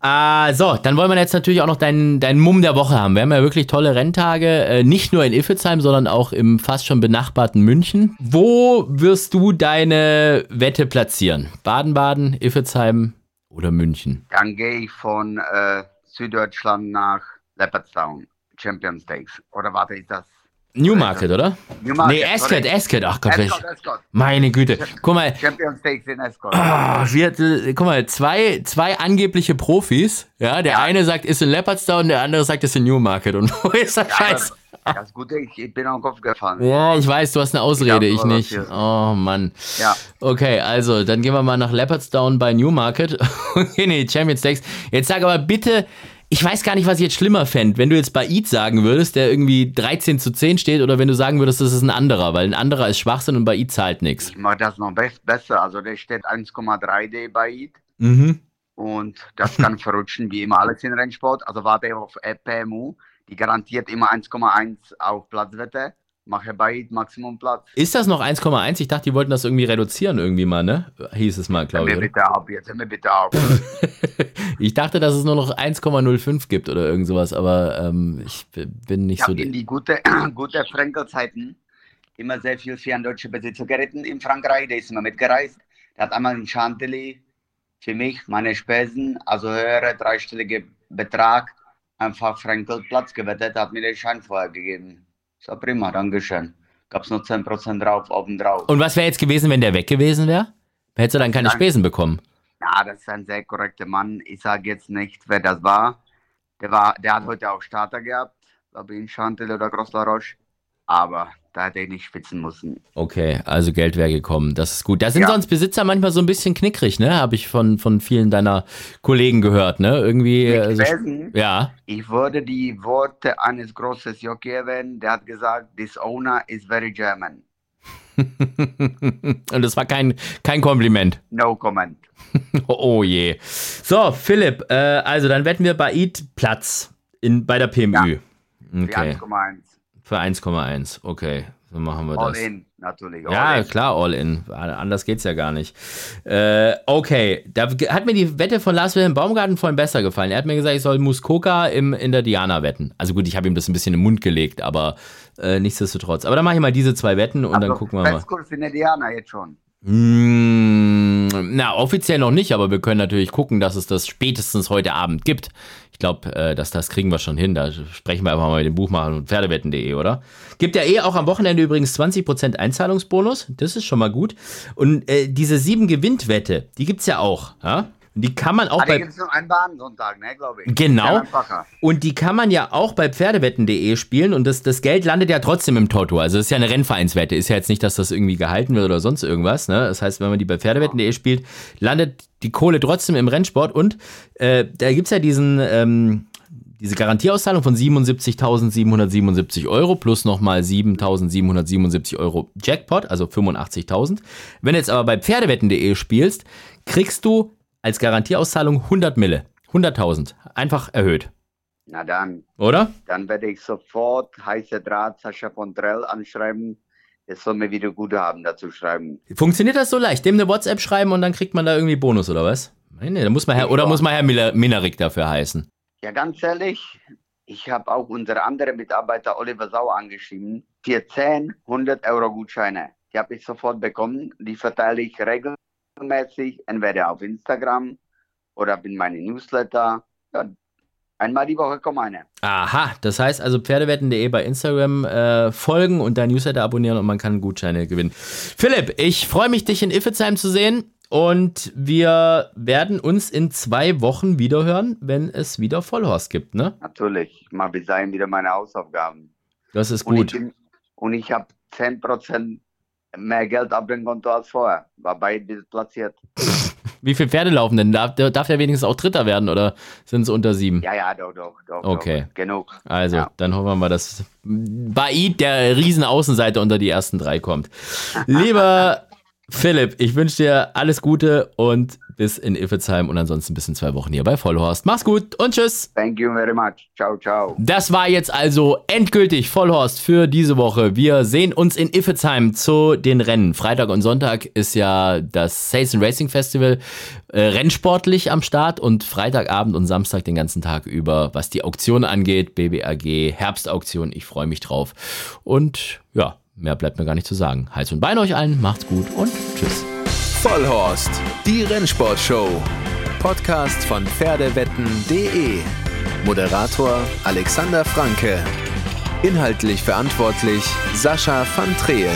Ah, so, dann wollen wir jetzt natürlich auch noch deinen, deinen Mumm der Woche haben. Wir haben ja wirklich tolle Renntage, äh, nicht nur in Iffezheim, sondern auch im fast schon benachbarten München. Wo wirst du deine Wette platzieren? Baden-Baden, Iffezheim oder München? Dann gehe ich von äh, Süddeutschland nach Leopardstown, Champion Stakes. Oder warte, ist das? Newmarket, oder? Newmarket, nee, Ascot. Ascot. Ach Gott, Ascot, Ascot. meine Güte. Guck mal, Champion Stakes in Ascot. Wir, äh, guck mal, zwei, zwei angebliche Profis, ja, der eine sagt, ist in Leopardstown, der andere sagt, ist in Newmarket. Und wo ist der Scheiß? Das Gute, ich, ich bin auf den Kopf gefallen. Ja, ich weiß, du hast eine Ausrede, Ja, ich aber nicht. Oh Mann. Ja. Okay, also, dann gehen wir mal nach Leopardstown bei Newmarket und gehen in die Champions Stakes. Jetzt sag aber bitte, ich weiß gar nicht, was ich jetzt schlimmer fände, wenn du jetzt bei Eid sagen würdest, der irgendwie 13 zu 10 steht, oder wenn du sagen würdest, das ist ein anderer, weil ein anderer ist Schwachsinn und bei Eid zahlt nichts. Ich mache das noch be besser. Also der steht 1,3D bei IT. Mhm. Und das kann verrutschen, wie immer alles in Rennsport. Also warte auf PMU. Die garantiert immer 1,1 auf Platzwette. Mache bei IT Maximum Platz. Ist das noch 1,1? Ich dachte, die wollten das irgendwie reduzieren, irgendwie mal, ne? Hieß es mal, glaube mir ich. oder? bitte auf, jetzt mir bitte auf. Ich dachte, dass es nur noch 1,05 gibt oder irgend sowas, aber ähm, ich bin nicht Ich so. habe in die gute, gute Frankel-Zeiten immer sehr viel für einen deutschen Besitzer geritten in Frankreich. Der ist immer mitgereist. Der hat einmal in Chantilly für mich meine Spesen, also höhere dreistellige Betrag, einfach Frankel Platz gewettet, hat mir den Schein vorher gegeben. So prima, Dankeschön. Gab es noch 10% drauf, obendrauf. Und was wäre jetzt gewesen, wenn der weg gewesen wäre? Hättest du dann keine Nein. Spesen bekommen? Ja, das ist ein sehr korrekter Mann. Ich sage jetzt nicht, wer das war. Der, war, der hat heute auch Starter gehabt, glaube ich, in Chantilly oder Gros La Roche. Aber da hätte ich nicht spitzen müssen. Okay, also Geld wäre gekommen. Das ist gut. Da sind Ja. sonst Besitzer manchmal so ein bisschen knickrig, ne? Habe ich von, von vielen deiner Kollegen gehört, ne? Irgendwie. Mit Also, Spesen, ja. ich würde die Worte eines großen Jockey erwähnen, der hat gesagt, this owner is very German. Und das war kein, kein Kompliment. No comment. Oh je. So, Philipp, äh, also dann wetten wir bei Eid Platz in, bei der PMÜ. Für Okay. 1,1. Für 1,1. Okay, so machen wir All das. in, natürlich. All Ja, in. klar, all in. Anders geht's ja gar nicht. Äh, okay, da hat mir die Wette von Lars Wilhelm Baumgarten vorhin besser gefallen. Er hat mir gesagt, ich soll Muskoka im, in der Diana wetten. Also gut, ich habe ihm das ein bisschen im Mund gelegt, aber äh, nichtsdestotrotz. Aber dann mache ich mal diese zwei Wetten und dann Also, gucken wir mal. Festkurs in der Diana jetzt schon. Mm, na, offiziell noch nicht, aber wir können natürlich gucken, dass es das spätestens heute Abend gibt. Ich glaube, äh, dass das kriegen wir schon hin. Da sprechen wir einfach mal mit dem Buchmacher und Pferdewetten.de, oder? Gibt ja eh auch am Wochenende übrigens 20% Einzahlungsbonus. Das ist schon mal gut. Und äh, diese sieben Gewinnt-Wette, die gibt's ja auch. Ja? Und die kann man auch da bei. gibt es nur einen Bahnsonntag, ne, glaube ich. Genau. Und die kann man ja auch bei Pferdewetten.de spielen und das, das Geld landet ja trotzdem im Toto. Also es ist ja eine Rennvereinswette. Ist ja jetzt nicht, dass das irgendwie gehalten wird oder sonst irgendwas. Ne? Das heißt, wenn man die bei Pferdewetten.de spielt, landet die Kohle trotzdem im Rennsport. Und äh, da gibt's ja diesen, ähm, diese Garantieauszahlung von 77.777 Euro plus nochmal 7.777 Euro Jackpot, also 85.000. Wenn du jetzt aber bei Pferdewetten.de spielst, kriegst du als Garantieauszahlung 100 Mille. 100.000. Einfach erhöht. Na dann, Oder? dann werde ich sofort heiße Draht Sascha von Drell anschreiben. Der soll mir wieder Guthaben dazu schreiben. Funktioniert das so leicht? Dem eine WhatsApp schreiben und dann kriegt man da irgendwie Bonus oder was? Nee, da muss man Herr, oder muss man Herr Miller, Minarik dafür heißen? Ja, ganz ehrlich, ich habe auch unsere andere Mitarbeiter Oliver Sauer angeschrieben. Für 10, 100 Euro Gutscheine. Die habe ich sofort bekommen. Die verteile ich regelmäßig, entweder auf Instagram oder in meine Newsletter. Ja, einmal die Woche kommt eine. Aha, das heißt also Pferdewetten.de bei Instagram äh, folgen und dein Newsletter abonnieren und man kann Gutscheine gewinnen. Philipp, ich freue mich, dich in Iffezheim zu sehen und wir werden uns in zwei Wochen wiederhören, wenn es wieder Vollhorst gibt, ne? Natürlich, ich mache bis dahin wieder meine Hausaufgaben. Das ist Und gut. ich, bin- und ich habe 10% mehr Geld auf dem Konto als vorher. War beide platziert. Wie viele Pferde laufen denn? Darf, darf der wenigstens auch Dritter werden oder sind es unter sieben? Ja, ja, doch, doch, doch. Okay. Doch. Genug. Also, Ja. dann hoffen wir mal, dass Baid, der riesen Außenseiter, unter die ersten drei kommt. Lieber Philipp, ich wünsche dir alles Gute und bis in Iffezheim und ansonsten bis in zwei Wochen hier bei Vollhorst. Mach's gut und tschüss. Thank you very much. Ciao, ciao. Das war jetzt also endgültig Vollhorst für diese Woche. Wir sehen uns in Iffezheim zu den Rennen. Freitag und Sonntag ist ja das Sales and Racing Festival äh, rennsportlich am Start und Freitagabend und Samstag den ganzen Tag über, was die Auktion angeht, BBAG, Herbstauktion. Ich freue mich drauf. Und ja, mehr bleibt mir gar nicht zu sagen. Hals und Bein euch allen, macht's gut und tschüss. Vollhorst, die Rennsportshow. Podcast von Pferdewetten.de. Moderator Alexander Franke. Inhaltlich verantwortlich Sascha van Treel.